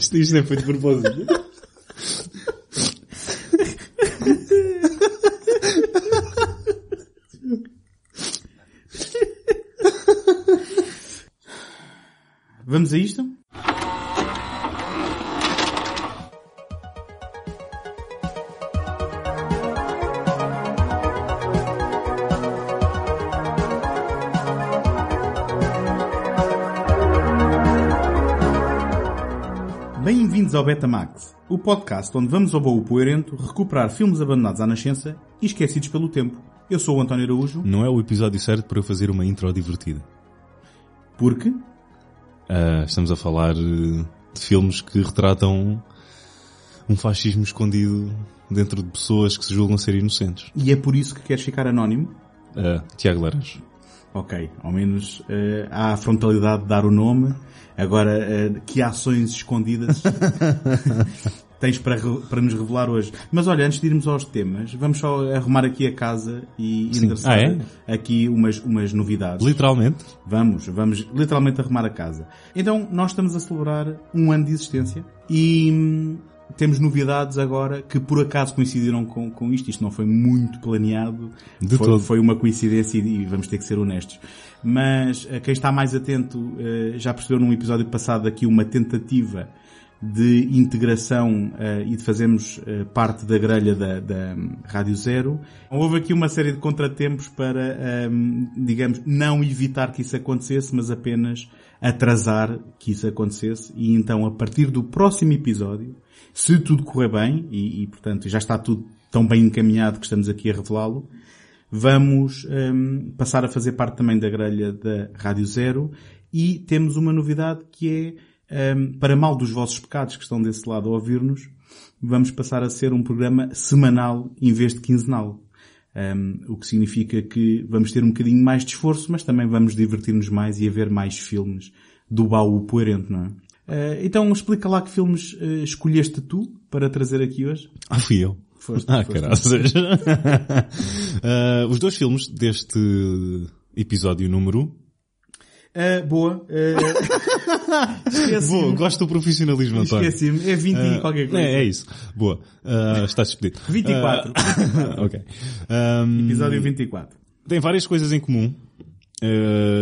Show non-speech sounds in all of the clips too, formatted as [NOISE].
Isto, isto é feito de propósito. Vamos a isto? Bem-vindos ao Betamax, o podcast onde vamos ao baú poeirento recuperar filmes abandonados à nascença e esquecidos pelo tempo. Eu sou o António Araújo. Não é o episódio certo para eu fazer uma intro divertida. Porque? Uh, estamos a falar uh, de filmes que retratam um fascismo escondido dentro de pessoas que se julgam ser inocentes. E é por isso que queres ficar anónimo? Uh, Tiago Laranjo. Ok, ao menos uh, há a frontalidade de dar o nome. Agora, uh, que ações escondidas [LAUGHS] tens para, para nos revelar hoje? Mas olha, antes de irmos aos temas, vamos só arrumar aqui a casa e endereçar Ah, é? aqui umas, umas novidades. Literalmente. Vamos, vamos literalmente arrumar a casa. Então, nós estamos a celebrar um ano de existência e hum, temos novidades agora que por acaso coincidiram com, com isto. Isto não foi muito planeado. De foi, todo. foi uma coincidência e, e vamos ter que ser honestos. Mas eh, quem está mais atento eh, já percebeu num episódio passado aqui uma tentativa de integração eh, e de fazermos eh, parte da grelha da, da hum, Rádio Zero. Houve aqui uma série de contratempos para, hum, digamos, não evitar que isso acontecesse, mas apenas atrasar que isso acontecesse. E então, a partir do próximo episódio, se tudo correr bem, e, e, portanto já está tudo tão bem encaminhado que estamos aqui a revelá-lo, vamos hum, passar a fazer parte também da grelha da Rádio Zero e temos uma novidade que é, hum, para mal dos vossos pecados que estão desse lado a ouvir-nos, vamos passar a ser um programa semanal em vez de quinzenal. Um, o que significa que vamos ter um bocadinho mais de esforço, mas também vamos divertir-nos mais e a ver mais filmes do baú poerento, não é? Uh, então explica lá que filmes uh, escolheste tu para trazer aqui hoje. Ah, fui eu. Foste, Ah, caraças. Ah, [LAUGHS] os dois filmes deste episódio número... Uh, boa. [LAUGHS] Uh. Boa, gosto do profissionalismo, António. Esqueci-me. É 20 e qualquer coisa. É, é isso. Boa. Ah, estás despedido. 24. Ah, [LAUGHS] ok. Um, Episódio 24. Tem várias coisas em comum.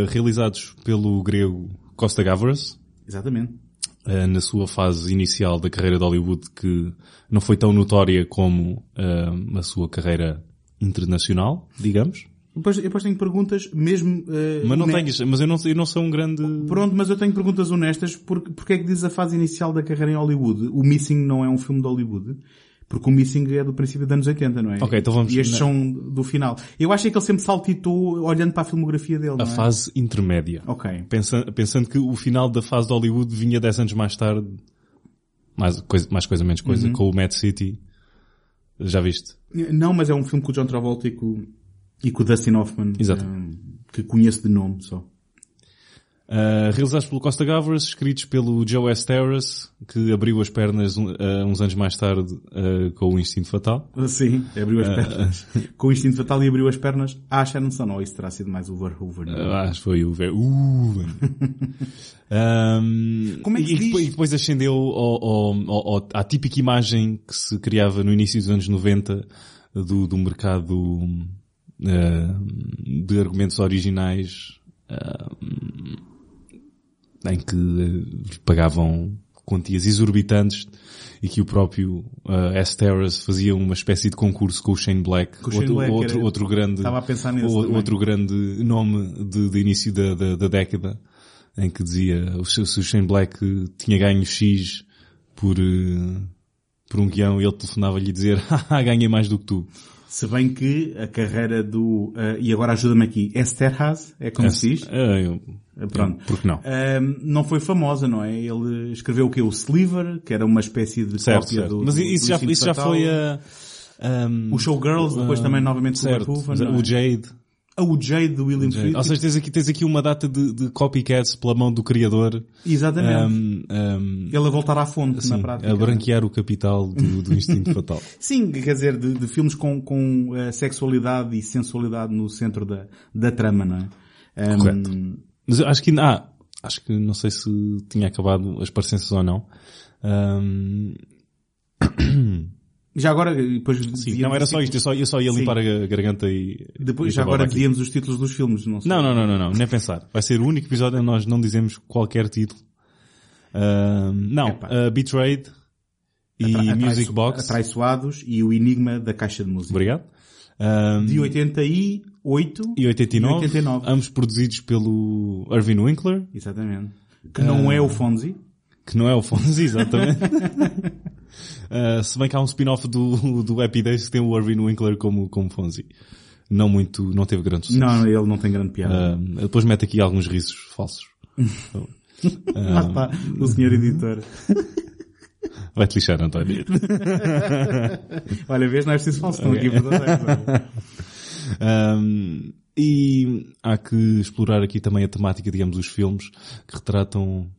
realizados pelo grego Costa Gavras. Exatamente. Eh, na sua fase inicial da carreira de Hollywood que não foi tão notória como eh, a sua carreira internacional, digamos. Depois, depois tenho perguntas, mesmo... uh, Mas não ne- tenhas, mas eu não, eu não sou um grande... Pronto, mas eu tenho perguntas honestas. Porque, porque é que diz a fase inicial da carreira em Hollywood? O Missing não é um filme de Hollywood? Porque o Missing é do princípio dos anos 80, não é? Ok, então vamos- E estes são do final. Eu acho é que ele sempre saltitou olhando para a filmografia dele, A é? fase intermédia. Ok. Pensando, pensando que o final da fase de Hollywood vinha 10 anos mais tarde, mais coisa, mais coisa menos coisa, Uhum. com o Mad City. Já viste? Não, mas é um filme com o John Travolta e com, e com o Dustin Hoffman. Exato. eh, que conheço de nome só. Uh, realizados pelo Costa Gavras, escritos pelo Joe S. Terrace, que abriu as pernas uh, uns anos mais tarde uh, com o Instinto Fatal. Sim, abriu as pernas. [LAUGHS] com o instinto fatal e abriu as pernas à Sharon Stone. Ou isso terá sido mais o Verhoeven. Uh, acho que foi o. Uh, um, Como é que e, diz? depois, e depois ascendeu ao, ao- ao- à típica imagem que se criava no início dos anos 90 do, do mercado de argumentos originais em que uh, pagavam quantias exorbitantes e que o próprio uh, S. Terrace fazia uma espécie de concurso com o Shane Black, o Shane outro, Black, outro, era- outro grande o- outro grande nome de, de início da, da, da década, em que dizia se o Shane Black tinha ganho X por, eh, por um guião e ele telefonava-lhe dizer, haha, [LAUGHS] ganhei mais do que tu. Se bem que a carreira do... eh, e agora ajuda-me aqui. Esterhaz, é como se diz? Eh, eu- Eh, Pronto. Por que não? Ahm, não foi famosa, não é? Ele escreveu o que? O Sliver, que era uma espécie de Certo, cópia certo. do Mas isso do já, isso já foi a... um, O Showgirls, depois ah, também novamente com o certo, Verhoeven, é? o Jade. Ah, o Jade do William Friedkin. Ou seja, tens aqui, tens aqui uma data de, de copycats pela mão do criador. Exatamente. um, um, Ele a voltar à fonte, na sim, prática. a branquear o capital do, do instinto [LAUGHS] fatal. Sim, quer dizer, de, de filmes com, com eh, sexualidade e sensualidade no centro da, da trama, não é? Um, Correto. Mas acho que, ah, acho que não sei se tinha acabado as parecenças ou não. Um, [CLEARS THROAT] já agora, depois sim, não era só isto, eu só, eu só ia Sim. limpar a garganta e... Depois, e já agora dizíamos os títulos dos filmes, não sei. Não, não, não, não, não, nem pensar. Vai ser o único episódio onde nós não dizemos qualquer título. Um, não, Epá. uh, Betrayed e Atra- Music Box. Atraiçoados e o Enigma da Caixa de Música. Obrigado. Um, De 88 e 89, e 89. ambos produzidos pelo Irving Winkler, Exatamente. Que não é o Fonzie. que não é o Fonzie, exatamente. [LAUGHS] Uh, se bem que há um spin-off do, [LAUGHS] do Happy Days que tem o Irving Winkler como, como Fonzie. Não muito, não teve grande sucesso. Não, ele não tem grande piada. Uh, depois mete aqui alguns risos falsos. [LAUGHS] Lá está, o senhor editor. [LAUGHS] Vai-te lixar, António. Olha, vês, não é preciso falso, estão aqui para dar Um, e há que explorar aqui também a temática, digamos, dos filmes que retratam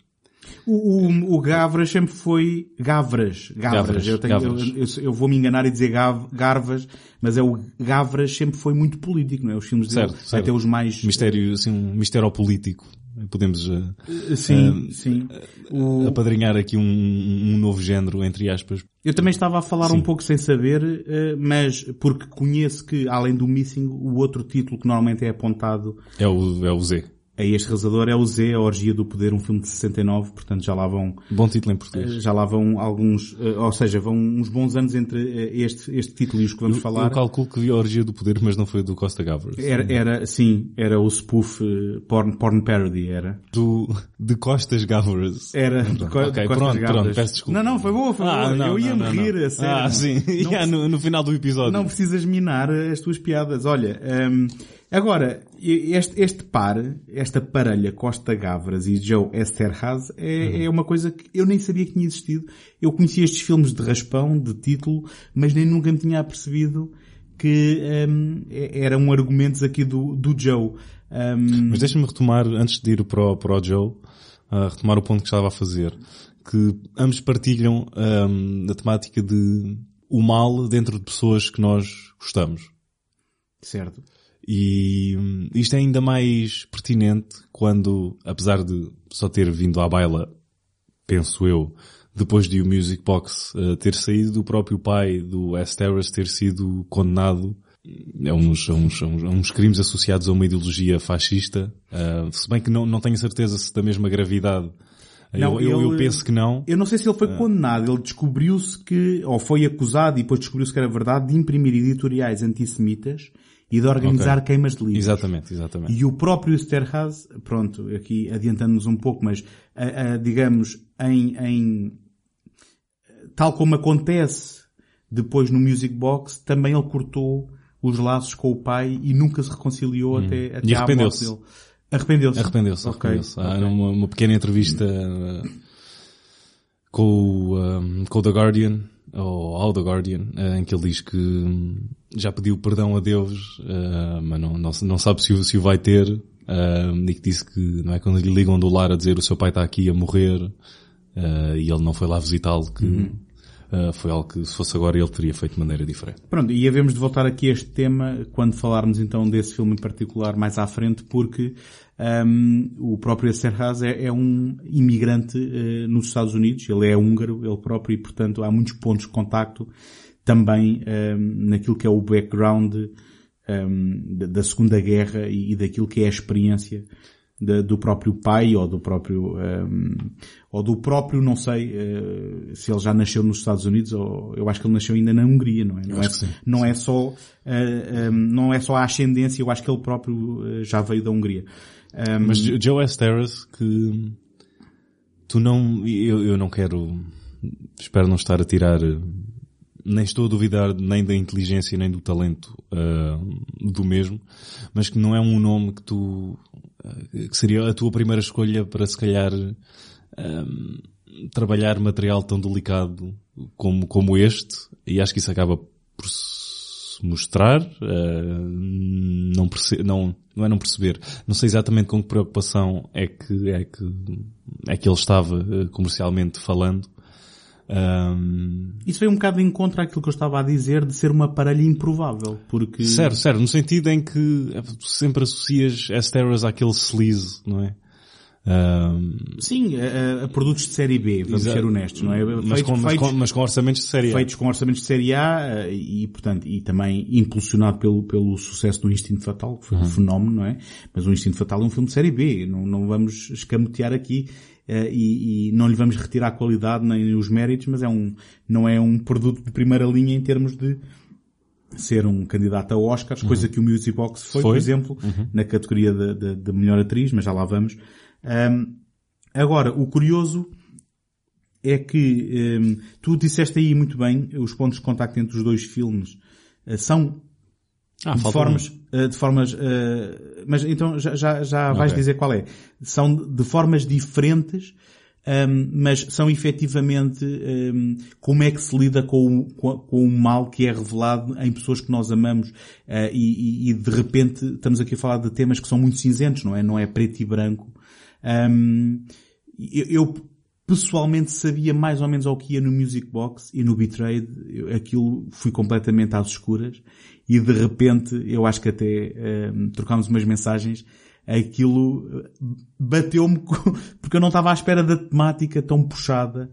O, o, o Gavras sempre foi Gavras. Gavras. Gavras, Eu, tenho, Gavras. eu, eu- eu vou me enganar e dizer Gav, Garvas, mas é o Gavras sempre foi muito político, não é? Os filmes dele, Certo, certo. até os mais... mistério, assim, um mistério político. Podemos uh, Sim, sim. O- apadrinhar aqui um, um novo género, entre aspas. Eu também estava a falar Sim. um pouco sem saber, eh, mas porque conheço que, além do Missing, o outro título que normalmente é apontado É o, é o Z. a este realizador é o Z, A Orgia do Poder, um filme de 69, portanto já lá vão, Bom título em português. já lá vão alguns, eh, ou seja, vão uns bons anos entre eh, este, este título e os que vamos falar. Eu calculo que vi a Orgia do Poder, mas não foi do Costa Gavras. Era, era, sim, era o spoof eh, porn, porn parody, era. Do, de Costas Gavras. Era de co- Ok, de Costas pronto, Gabras. pronto, peço desculpa. Não, não, foi boa, foi boa. Eu ia me rir, a sério. Ah, sim. Não Yeah, [LAUGHS] no, no final do episódio. Não precisas minar as tuas piadas. Olha, hum, agora, este, este par, esta parelha Costa Gavras e Joe Esterhaz é, é uma coisa que eu nem sabia que tinha existido. Eu conhecia estes filmes de raspão, de título, mas nem nunca me tinha apercebido que hum, é- eram argumentos aqui do, do Joe. Hum, Mas deixa-me retomar, antes de ir para o, para o Joe, ah, retomar o ponto que estava a fazer. Que ambos partilham ahm, a temática de o mal dentro de pessoas que nós gostamos. certo. E hum, isto é ainda mais pertinente quando, apesar de só ter vindo à baila, penso eu, depois de o Music Box eh, ter saído, do próprio pai do S. Terrace ter sido condenado a uns, a uns, a uns, a uns crimes associados a uma ideologia fascista. Eh, se bem que não, não tenho certeza se da mesma gravidade. Não, eu, eu, eu ele- penso que não. Eu não sei se ele foi Ah. condenado, ele descobriu-se que, ou foi acusado e depois descobriu-se que era verdade, de imprimir editoriais antissemitas e de organizar Ok. queimas de livros. Exatamente, exatamente. E o próprio Sterhaz, pronto, aqui adiantando-nos um pouco, mas a- a, digamos, em, em- tal como acontece depois no Music Box, também ele cortou os laços com o pai e nunca se reconciliou até, até Hum. E arrependeu-se. dele. Arrependeu-se. Arrependeu-se, arrependeu-se. Há ok. uma, uma pequena entrevista uh, com, o, um, com o The Guardian, ou ao The Guardian, uh, em que ele diz que hum, já pediu perdão a Deus, uh, mas não, não, não sabe se o, se o vai ter, uh, e que disse que, não é, quando lhe ligam do lar a dizer o seu pai está aqui a morrer, uh, e ele não foi lá visitá-lo, que uh, foi algo que se fosse agora ele teria feito de maneira diferente. Pronto, e havemos de voltar aqui a este tema quando falarmos então desse filme em particular mais à frente, porque hum, o próprio Serraz é, é um imigrante eh, nos Estados Unidos, ele é húngaro, ele próprio, e portanto há muitos pontos de contacto também hum, naquilo que é o background hum, da, da Segunda Guerra e, e daquilo que é a experiência da- do próprio pai ou do próprio hum, ou do próprio não sei eh, se ele já nasceu nos Estados Unidos ou eu acho que ele nasceu ainda na Hungria não é não, é, não é só hum, não é só a ascendência eu acho que ele próprio eh, já veio da Hungria Hum, Mas Jo- Joe S. Terrace, que tu não, eu, eu não quero, espero não estar a tirar, nem estou a duvidar nem da inteligência nem do talento ah, do mesmo, mas que não é um nome que tu, ah, que seria a tua primeira escolha para se calhar ah, trabalhar material tão delicado como, como este, e acho que isso acaba por se mostrar, eh, não, não, não é não perceber, não sei exatamente com que preocupação é que, é que, é que ele estava comercialmente falando, Um, Isso veio um bocado de encontro àquilo que eu estava a dizer de ser uma parelha improvável, porque... Certo, certo, no sentido em que sempre associas Asteros àquele sleaze, não é? Um, Sim, a, a, produtos de série B, vamos Exato. ser honestos, não é? mas, com, mas, com, mas com orçamentos de série A. feitos com orçamentos de série A eh, e, portanto, e também impulsionado pelo, pelo sucesso do Instinto Fatal, que foi um fenómeno, não é? Mas o Instinto Fatal é um filme de série B, não, não vamos escamotear aqui e, e não lhe vamos retirar a qualidade nem os méritos, mas é um, não é um produto de primeira linha em termos de ser um candidato a Oscars, coisa que o Music Box foi, por Foi. exemplo, na categoria da da- da melhor atriz, mas já lá vamos. Ahm, agora, o curioso é que hum, tu disseste aí muito bem, os pontos de contacto entre os dois filmes eh, são Ah, de formas, um. Eh, de formas, eh, mas então já, já, vais Ok. dizer qual é. São de formas diferentes, hum, mas são efetivamente hum, como é que se lida com o, com, o mal que é revelado em pessoas que nós amamos eh, e, e- de repente estamos aqui a falar de temas que são muito cinzentos, não é? Não é preto e branco. Eu, eu pessoalmente sabia mais ou menos ao que ia no Music Box e no Betrayed. Eu- Aquilo fui completamente às escuras e de repente, eu acho que até hum, trocámos umas mensagens, aquilo eh, bateu-me [LAUGHS] porque eu não estava à espera da temática tão puxada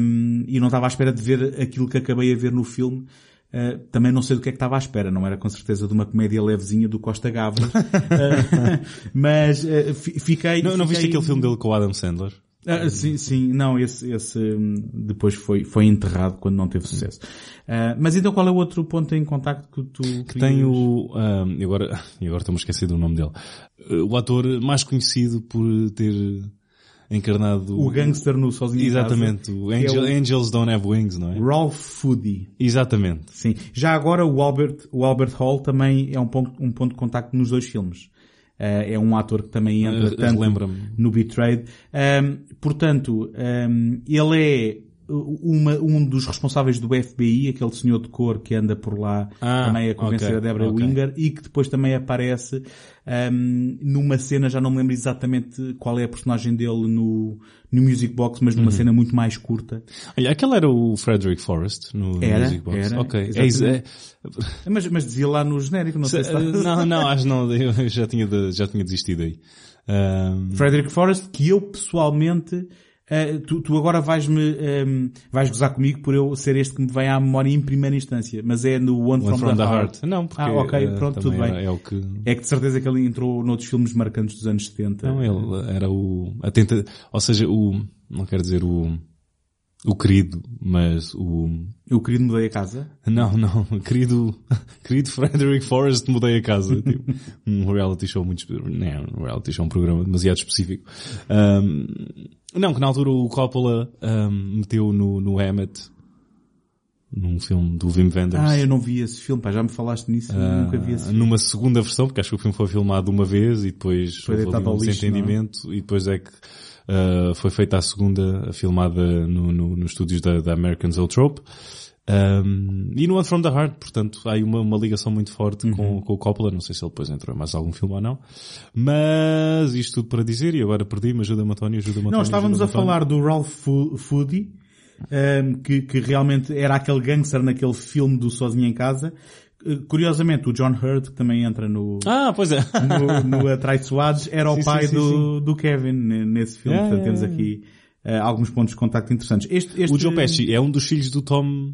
hum, e não estava à espera de ver aquilo que acabei a ver no filme. Uh, também não sei do que é que estava à espera, não era com certeza de uma comédia levezinha do Costa Gavras, Uh, [LAUGHS] [LAUGHS] mas uh, fi- fiquei... Não, não viste fiquei- aquele filme dele com o Adam Sandler? Ah, sim, sim, não, esse, esse hum, depois foi, foi enterrado quando não teve sucesso. Ah, mas então qual é o outro ponto em contacto que tu Que tem o, um, agora, [LAUGHS] agora estou-me a esquecer do nome dele. Uh, O ator mais conhecido por ter encarnado o gangster no Sozinho em Casa, Exatamente, o é Angel- o Angels Don't Have Wings, não é? Ralph Foodie. Exatamente. Sim. Já agora o Albert, o Albert Hall também é um ponto, um ponto de contacto nos dois filmes. Ah, é um ator que também entra tanto no Betrayed. Ahm, portanto, ahm, ele é uma- um dos responsáveis do FBI, aquele senhor de cor que anda por lá Ah, também a convencer ok, a Deborah ok. Winger e que depois também aparece ahm, numa cena, já não me lembro exatamente qual é a personagem dele no, no Music Box, mas Uhum. numa cena muito mais curta. Olha, aquele era o Frederick Forrest no, no Era, Music Box. era, ok. É, é, Mas, mas dizia lá no genérico, não sei se uh, não, não, acho não, eu já tinha, de- já tinha desistido aí. [LAUGHS] Um, Frederick Forrest, que eu pessoalmente, eh, tu, tu agora vais-me, ehm, vais gozar comigo por eu ser este que me vem à memória em primeira instância, mas é no One, One from, the, Heart. Não, porque Ah, ok, uh, pronto, tudo bem. era- É o que, É que de certeza que ele entrou noutros filmes marcantes dos anos 70. Não, ele era o, a tenta, ou seja, o, não quero dizer o, o querido, mas o, O querido mudei a casa. não, não, querido, [LAUGHS] querido Frederick Forrest mudei a casa, tipo, um reality show muito, não, um reality show, um programa demasiado específico. Ahm, não, que na altura o Coppola, ahm, meteu no, no Hammett, num filme do Wim Wenders. Ah, eu não vi esse filme, pá, já me falaste nisso, eu nunca vi esse filme. numa segunda versão, porque acho que o filme foi filmado uma vez e depois Foi houve um lixo, desentendimento e depois é que ah, foi feita a segunda, filmada no, no, nos estúdios da, da American Zoetrope. Um, e no One From The Heart, portanto, há aí uma, uma ligação muito forte Uhum. com, com o Coppola, não sei se ele depois entrou em mais algum filme ou não, mas isto tudo para dizer, e agora perdi-me, ajuda-me António, ajuda-me António. Não, estávamos a falar do Ralph Foodie, ehm, que, que realmente era aquele gangster naquele filme do Sozinho em Casa. Eh, Curiosamente, o John Hurt, que também entra no, Ah, pois é. no, [LAUGHS] no Atraiçoados, era o Sim, pai sim, sim, do, do Kevin ne- nesse filme. Yeah, Portanto, temos yeah, aqui eh, alguns pontos de contacto interessantes. Este, este O Joe Pesci é um dos filhos do Tom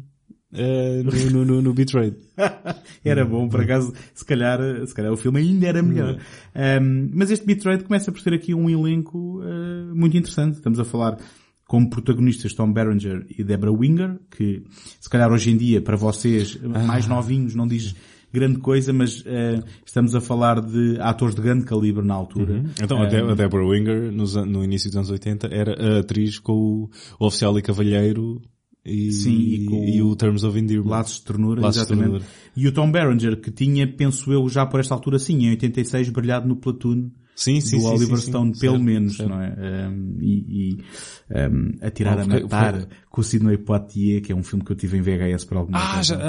eh, no, no, no, no Betrayed. [LAUGHS] era bom, por acaso, se calhar, se calhar o filme ainda era melhor. Um, mas este Betrayed começa por ter aqui um elenco uh, muito interessante. Estamos a falar como protagonistas Tom Berenger e Deborah Winger, que se calhar hoje em dia, para vocês mais novinhos, não diz grande coisa, mas uh, estamos a falar de atores de grande calibre na altura. Então, a, a Deborah Winger, nos no início dos anos 80, era a atriz com o, o oficial e cavalheiro e, Sim, e com e o Terms of Endearment. Laços de ternura, Laços de exatamente. ternura. E o Tom Berenger, que tinha, penso eu, já por esta altura, sim, em 86, brilhado no Platoon, Sim, sim, do sim, Oliver sim. Stone, pelo Certo, menos, certo. não é? Um, e, e um, Atirar a Matar, foi- com o Sidney Poitier, que é um filme que eu tive em VHS por alguma Ah, razão. já,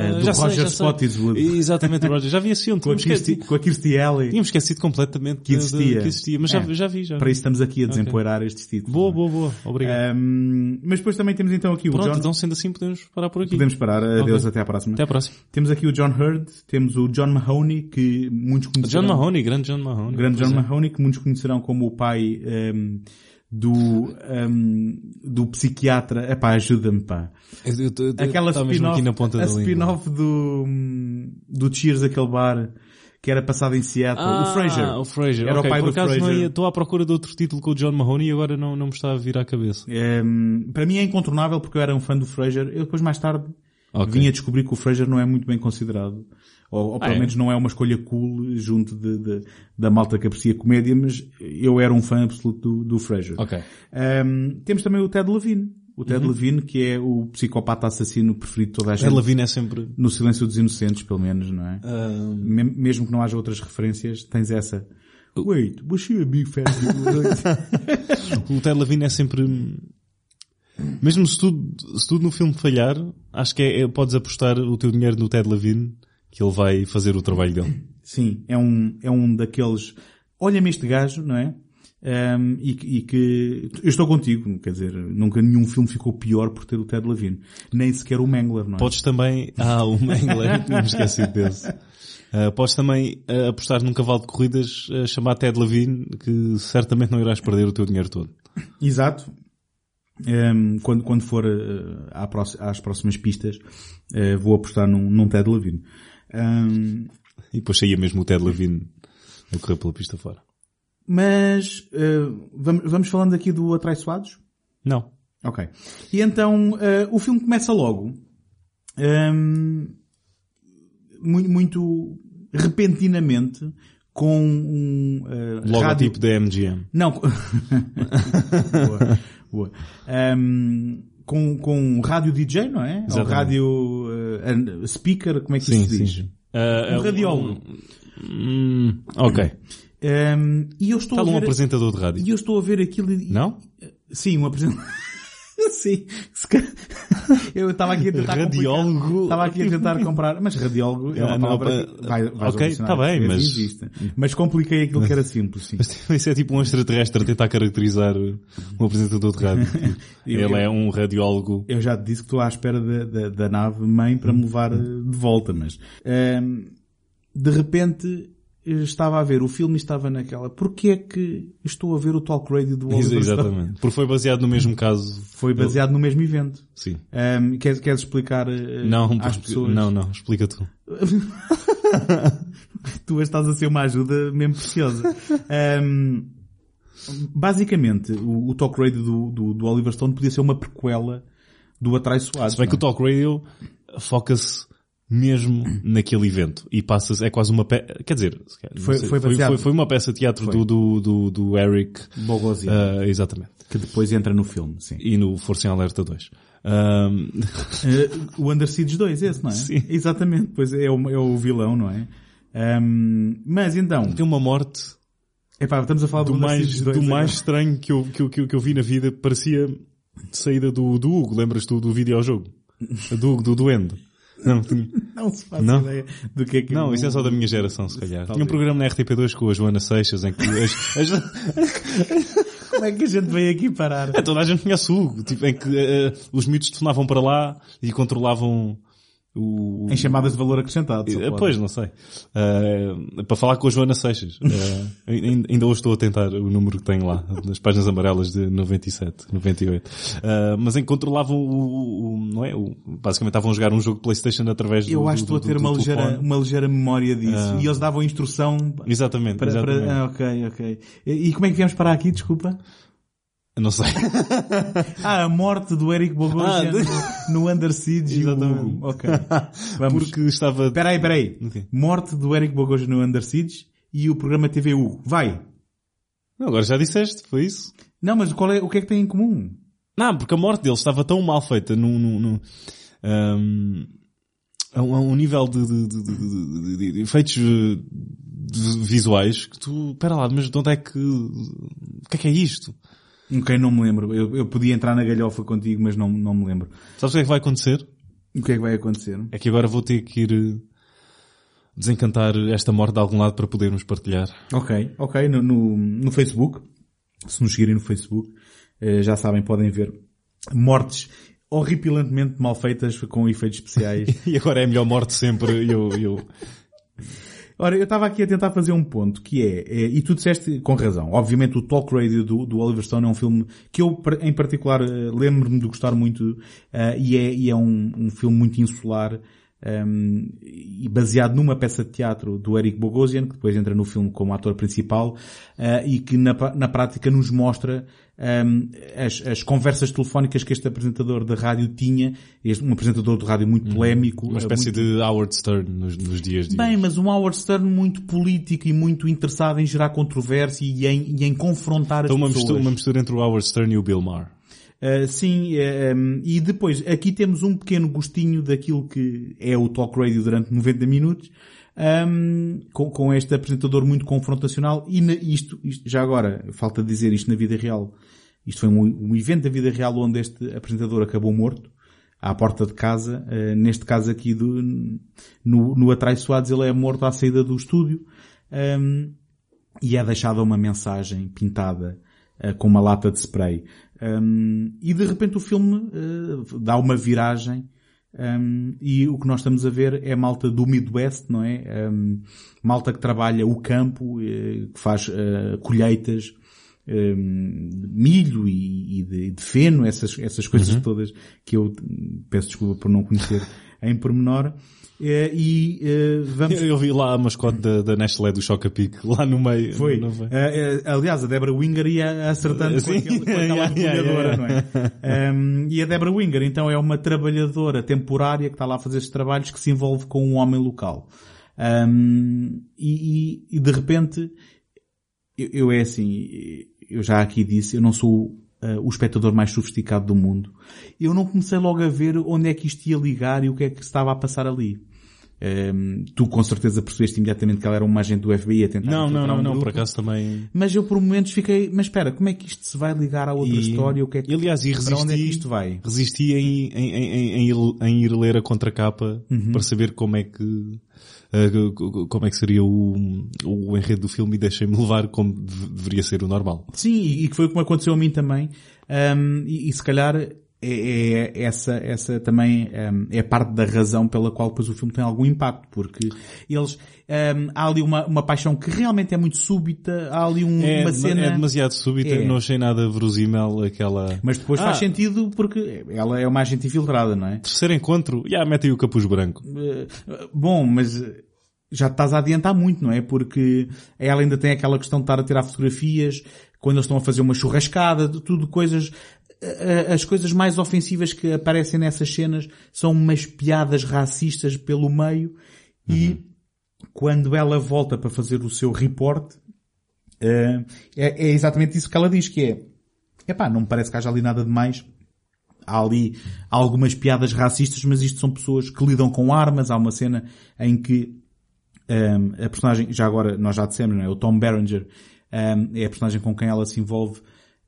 É, do já Roger já sei. Spottiswoode. Exatamente, Roger. Já vi esse filme. [LAUGHS] com, a esquecido, com a Kirstie Alley. tínhamos esquecido completamente Que de- de- existia. que existia. Mas já, É. já vi, já vi. Para isso estamos aqui a desempoeirar estes títulos. Boa, é? boa, boa. Obrigado. Um, mas depois também temos então aqui o Pronto, John... então sendo assim podemos parar por aqui. Podemos parar. Adeus, Ok. até à próxima. Até à próxima. Temos aqui o John Hurd, temos o John Mahoney, que muitos conhecerão... John Mahoney, grande John Mahoney. O grande John é. Mahoney, que muitos conhecerão como o pai ehm, do, ehm, do psiquiatra. Epá, ajuda-me, pá. Eu- eu- eu- Aquela spin-off, spin-off do, do Cheers, aquele bar, que era passado em Seattle. Ah, o Fraser. O Fraser. Era o Ok, pai por do acaso não Fraser. ia- estou à procura de outro título com o John Mahoney e agora não, não me está a vir à cabeça. Ehm, para mim é incontornável porque eu era um fã do Fraser. Eu depois mais tarde Ok. vinha descobrir que o Fraser não é muito bem considerado. Ou, ou pelo Ah, é? menos não é uma escolha cool junto de, de- da malta que aprecia comédia, mas eu era um fã absoluto do, do Fraser. Ok. Um, temos também o Ted Levine. O Ted Levine, que é o psicopata assassino preferido de toda a gente. Ted Levine é sempre... No Silêncio dos Inocentes, pelo menos, não é? Mesmo que não haja outras referências, tens essa. Wait, was she a big fan? [LAUGHS] o Ted Levine é sempre... Mesmo se tudo, se tudo no filme falhar, acho que é, é- podes apostar o teu dinheiro no Ted Levine que ele vai fazer o trabalho dele. Sim, é um, é um daqueles. Olha-me este gajo, não é? Um, e, que- e que eu estou contigo, quer dizer, nunca nenhum filme ficou pior por ter o Ted Levine. Nem sequer o Mangler, não é? Podes também... [LAUGHS] Ah, o Mangler, tínhamos esquecido desse. Ah, podes também ah, apostar num cavalo de corridas ah, chamado Ted Levine que certamente não irás perder o teu dinheiro todo. Exato. Ehm, quando, quando for próxima- às próximas pistas, eh, vou apostar num, num Ted Levine. Ehm, E depois saía mesmo o Ted Levine a correr pela pista fora. mas eh, vamos, vamos falando aqui do Atraiçoados? Não. Ok. E então o filme começa logo ehm, muito, muito repentinamente com um rádio... Logotipo da MGM. Não. [LAUGHS] [LAUGHS] boa. Ahm, com, com um rádio DJ, não é? Ou rádio an- speaker, como é que Sim, isso se diz? sim. Ah, Um radiólogo. Hum, ok. Ahm, e eu estou Está a um ver... apresentador de rádio. E eu estou a ver aquilo e... Não? Sim, um apresentador... Sim. Eu estava aqui a tentar Radiólogo. complicar. Estava aqui a tentar comprar, mas radiólogo é uma Ah, palavra pa- que vai, vais ok, ao dicionário tá bem, mas- existe. Mas compliquei aquilo que era simples, sim. Isso é tipo um extraterrestre a tentar caracterizar um apresentador de rádio. [LAUGHS] Ele eu- é um radiólogo. Eu já te disse que estou à espera da, da, da nave mãe para me levar eh, de volta, mas ehm, de repente estava a ver o filme e estava naquela. Porquê é que estou a ver o Talk Radio do Oliver Stone? Exatamente. Porque foi baseado no mesmo caso. Foi baseado no mesmo evento. Sim. Ehm, queres, queres explicar eh, Não, às pessoas? não, não. Explica tu. [LAUGHS] Tu estás a ser uma ajuda mesmo preciosa. Ehm, basicamente, o, o Talk Radio do, do, do Oliver Stone podia ser uma prequela do Atraiçoado. Se bem que o é? Talk Radio foca-se mesmo naquele evento e passa quer quase uma peça, quer dizer, Foi- sei, foi foi, foi, foi uma peça de teatro do, do, do, do Eric, Bogosian, ah, exatamente, que depois entra no filme, sim. e no Força em Alerta 2. Ahm, Eh, o Under Siege 2, esse, não é? Sim. Exatamente, pois é o, é o vilão, não é? Ahm, mas então, tem uma morte epá, estamos a falar do, do mais, Siege 2 do agora. mais estranho que eu, que, eu, que, eu, que eu vi na vida, parecia saída do, do Hugo, lembras tu do videojogo? Do Hugo, do Duende. Não, tinha- Não se faz Não? ideia do que é que não, o- isso é só da minha geração, se calhar. Tinha um programa na RTP2 com a Joana Seixas em que as, [LAUGHS] Como é que a gente veio aqui parar? É, toda a gente conhece o Hugo, tipo, em que eh, os miúdos telefonavam para lá e controlavam o... Em chamadas de valor acrescentado. só Eh. Pois, não sei. Eh, para falar com a Joana Seixas. [LAUGHS] Eh, ainda hoje estou a tentar o número que tenho lá, nas páginas amarelas de 97, 98. Eh, mas em que controlavam o, o- não é? O, basicamente estavam a jogar um jogo de Playstation através do Eu acho que do- estou a ter do- do uma ligeira, telefone. uma ligeira memória disso. Ah. E eles davam instrução Exatamente, para, exatamente. para... Ah, ok, ok. E, e como é que viemos parar aqui, desculpa? Não sei. [LAUGHS] Ah, a morte do Eric Bogosian Ah, no, no Under Siege e o Exatamente. Hugo. Ok. [LAUGHS] Vamos. Porque estava... Espera aí, espera aí. Ok. Morte do Eric Bogosian no Under Siege e o programa TV Hugo. Vai. Não, agora já disseste, foi isso? Não, mas qual é, o que é que tem em comum? Não, porque a morte dele estava tão mal feita no, no, ahm, a um, a um nível de, de, de, de, de- de efeitos eh, de- visuais que tu, pera lá, mas de onde é que, o que é que é isto? Ok, não me lembro. Eu, eu podia entrar na galhofa contigo, mas não, não me lembro. Sabes o que é que vai acontecer? O que é que vai acontecer? É que agora vou ter que ir eh, desencantar esta morte de algum lado para podermos partilhar. Ok, ok, no, no, no Facebook, se nos seguirem no Facebook, eh, já sabem, podem ver mortes horripilantemente mal feitas com efeitos especiais. [LAUGHS] E agora é a melhor morte sempre. Eu, eu, Ora, eu estava aqui a tentar fazer um ponto, que é, é, e tu disseste com razão, obviamente o Talk Radio do, do Oliver Stone é um filme que eu, em particular, eh, lembro-me de gostar muito, eh, e é, e é um, um filme muito insular, ehm, e baseado numa peça de teatro do Eric Bogosian, que depois entra no filme como ator principal, eh, e que na, na prática nos mostra ehm, as, as conversas telefónicas que este apresentador de rádio tinha, este, um apresentador de rádio muito polémico. uma eh, espécie muito- de Howard Stern nos, nos dias de Bem, mas um Howard Stern muito político e muito interessado em gerar controvérsia e em, e em confrontar as Então uma pessoas. mistura, uma mistura entre o Howard Stern e o Bill Maher. Uh, sim, uh, um, e depois aqui temos um pequeno gostinho daquilo que é o Talk Radio durante 90 minutos, um, com, com este apresentador muito confrontacional e na- isto, isto, já agora, falta dizer isto na vida real, isto foi um, um evento da vida real onde este apresentador acabou morto, à porta de casa, uh, neste caso aqui do, no, no Atraiçoados ele é morto à saída do estúdio, um, e é deixada uma mensagem pintada eh, com uma lata de spray. Um, e de repente o filme eh, dá uma viragem um, e o que nós estamos a ver é malta do Midwest, não é? Um, malta que trabalha o campo, eh, que faz eh, colheitas, um, de milho e, e de, de feno, essas, essas coisas todas que eu peço desculpa por não conhecer em pormenor. Eh, e eh, vamos Eu, vi lá a mascote da, da Nestlé do Chocapic, [LAUGHS] lá no meio. Foi. Não foi? Eh, eh, aliás, a Débora Winger ia acertando com, Sim. aquele, com [LAUGHS] aquela yeah. não é? Um, e a Débora Winger, então, é uma trabalhadora temporária que está lá a fazer estes trabalhos que se envolve com um homem local. Um, e, e- e de repente, eu, eu é assim, eu já aqui disse, eu não sou uh, o espectador mais sofisticado do mundo. Eu não comecei logo a ver onde é que isto ia ligar e o que é que estava a passar ali. Um, tu com certeza percebeste imediatamente que ela era uma agente do FBI a tentar Não, não, não, um não, por acaso também. Mas eu por momentos fiquei, mas espera, como é que isto se vai ligar a outra E- história? O que é que, e, aliás, e para onde é que resisti- isto vai? Resisti em, em, em, em, ir- em ir ler a contracapa Uhum. para saber como é que eh, como é que seria o, o enredo do filme e deixei-me levar como deve- deveria ser o normal. Sim, e que foi o que me aconteceu a mim também. Um, e, e se calhar é, é essa, essa também um, é parte da razão pela qual depois o filme tem algum impacto, porque eles, um, há ali uma, uma paixão que realmente é muito súbita, há ali um- É, uma cena... é demasiado súbita, É. não achei nada verosímil aquela... Mas depois Ah. faz sentido porque ela é uma agente infiltrada, não é? Terceiro encontro, já metem o capuz branco. Eh, Bom, mas já estás a adiantar muito, não é? Porque ela ainda tem aquela questão de estar a tirar fotografias, quando eles estão a fazer uma churrascada, de tudo coisas, as coisas mais ofensivas que aparecem nessas cenas são umas piadas racistas pelo meio e quando ela volta para fazer o seu report, eh, é, é exatamente isso que ela diz, que é, epá, não me parece que haja ali nada de mais, há ali algumas piadas racistas, mas isto são pessoas que lidam com armas. Há uma cena em que um, a personagem, já agora nós já dissemos, não é? o Tom Berenger um, é a personagem com quem ela se envolve.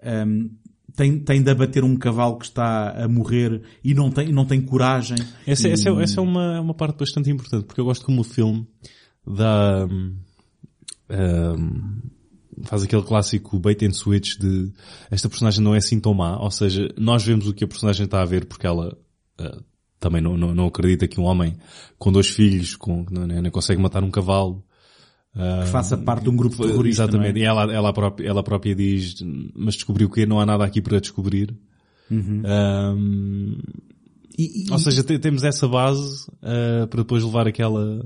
um, tem, tem de abater um cavalo que está a morrer e não tem, não tem coragem. Essa, E- essa, é, essa é uma, uma parte bastante importante, porque eu gosto como o filme dá, hum, hum, faz aquele clássico bait and switch de esta personagem não é assim tão má, ou seja, nós vemos o que a personagem está a ver porque ela ah, também não, não, não acredita que um homem com dois filhos, com, não, não consegue matar um cavalo, que faça parte de um grupo terrorista. Exatamente. não é? E ela, ela, própria, ela própria diz, mas descobriu que não há nada aqui para descobrir. Uhum. Hum, E- e- ou seja, te- temos essa base uh, para depois levar aquela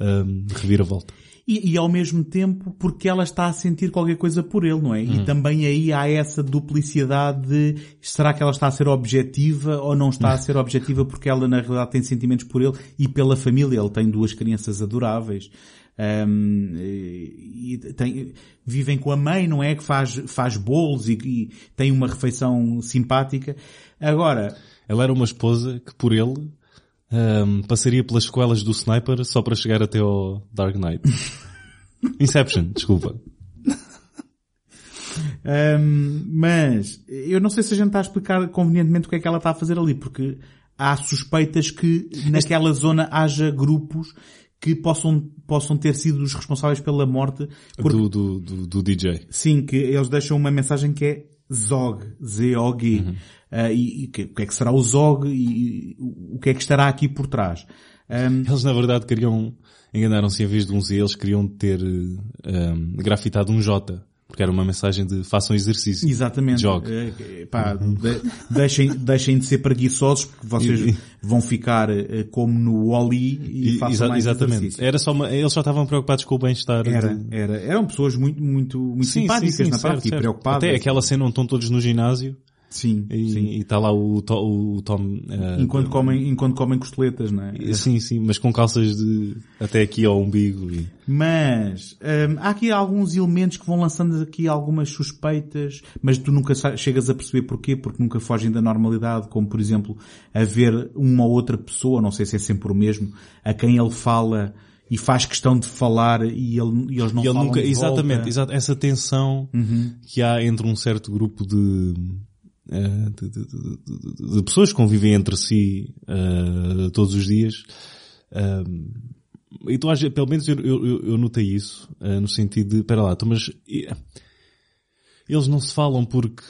um, reviravolta. E, e ao mesmo tempo porque ela está a sentir qualquer coisa por ele, não é? Hum. E também aí há essa duplicidade de será que ela está a ser objetiva ou não está a ser objetiva porque ela na realidade tem sentimentos por ele e pela família. Ele tem duas crianças adoráveis. Ahm, e tem- vivem com a mãe, não é? Que faz, faz bolos e, e tem uma refeição simpática. Agora, Ela era uma esposa que por ele um, passaria pelas sequelas do Sniper só para chegar até ao Dark Knight. [LAUGHS] Inception, desculpa. Um, mas eu não sei se a gente está a explicar convenientemente o que é que ela está a fazer ali, porque há suspeitas que naquela zona haja grupos que possam, possam ter sido os responsáveis pela morte. Porque, do, do, do, do DJ. Sim, que eles deixam uma mensagem que é ZOG, Z-O-G. Uhum. Uh, e, e que, o que é que será o ZOG e, e o que é que estará aqui por trás. Um, eles na verdade queriam, enganaram-se em vez de um Z, eles queriam ter um, grafitado um J. Porque era uma mensagem de façam exercício. Exatamente. Jogue. É, pá, de, deixem, deixem de ser preguiçosos porque vocês e, vão ficar uh, como no Wally e, e façam exa mais Exatamente. Exercício. Era só uma, eles só estavam preocupados com o bem-estar. Era, de... era. Eram pessoas muito, muito, muito sim, simpáticas sim, sim, na certo, parte certo. e preocupadas. Até aquela cena onde estão todos no ginásio Sim, e, sim. E está lá o, o, o Tom... Uh, enquanto, comem, enquanto comem costeletas, não é? Sim, sim, mas com calças de até aqui ao umbigo. E... Mas, um, há aqui alguns elementos que vão lançando aqui algumas suspeitas, mas tu nunca chegas a perceber porquê, porque nunca fogem da normalidade, como por exemplo, haver uma ou outra pessoa, não sei se é sempre o mesmo, a quem ele fala e faz questão de falar e, ele, e eles não e ele falam nunca, Exatamente, exato, essa tensão uhum. que há entre um certo grupo de eh, de, de, de, de, pessoas que convivem entre si uh, todos os dias. Uh, e tu, pelo menos eu, eu, eu notei isso, uh, no sentido de, espera lá, tu, mas eles não se falam porque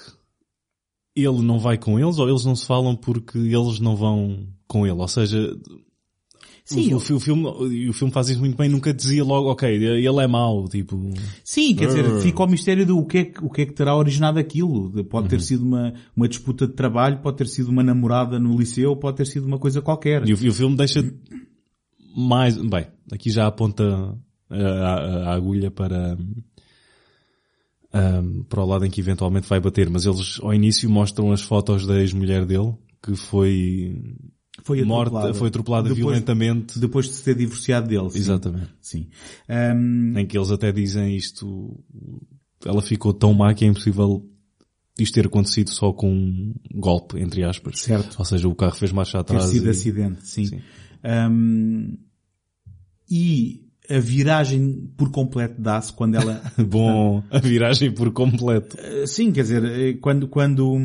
ele não vai com eles ou eles não se falam porque eles não vão com ele. Ou seja, Sim, o, o, o, filme, o filme faz isso muito bem, nunca dizia logo, ok, ele é mau, tipo... Sim, quer dizer, fica o mistério do o que é que, o que, é que terá originado aquilo. Pode ter uhum. sido uma, uma disputa de trabalho, pode ter sido uma namorada no liceu, pode ter sido uma coisa qualquer. E o, e o filme deixa mais, bem, aqui já aponta a, a, a agulha para, um, para o lado em que eventualmente vai bater, mas eles ao início mostram as fotos da ex-mulher dele, que foi foi morta, foi atropelada depois, violentamente. Depois de se ter divorciado dele. Sim. Exatamente. Sim. Um... Em que eles até dizem isto, ela ficou tão má que é impossível isto ter acontecido só com um golpe, entre aspas. Certo. Ou seja, o carro fez marcha atrás. Ter sido e... acidente, sim. sim. Um... E a viragem por completo dá-se quando ela... [LAUGHS] Bom, a viragem por completo. Sim, quer dizer, eh, quando, quando,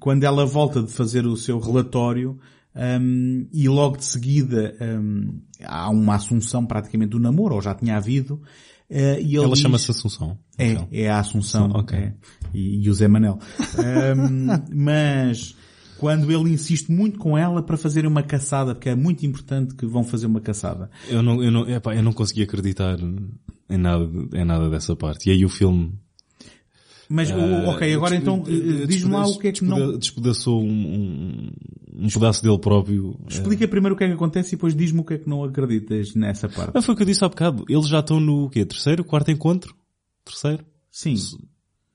quando ela volta de fazer o seu relatório, um, e logo de seguida um, há uma assunção praticamente do namoro, ou já tinha havido. Uh, e Ela chama-se Assunção. É, então. é a Assunção. Okay. É, e, e o Zé Manel. um, [LAUGHS] mas quando ele insiste muito com ela para fazer uma caçada, porque é muito importante que vão fazer uma caçada. Eu não, eu não, epá, eu não consegui acreditar em nada, em nada dessa parte. E aí o filme mas, uh, ok, agora então, diz-me lá o que é que não... Despedaçou um, um, um pedaço dele próprio. Explica uh... primeiro o que é que acontece e depois diz-me o que é que não acreditas nessa parte. Ah, foi o que eu disse há bocado. Eles já estão no quê? Terceiro? Quarto encontro? Terceiro? Sim.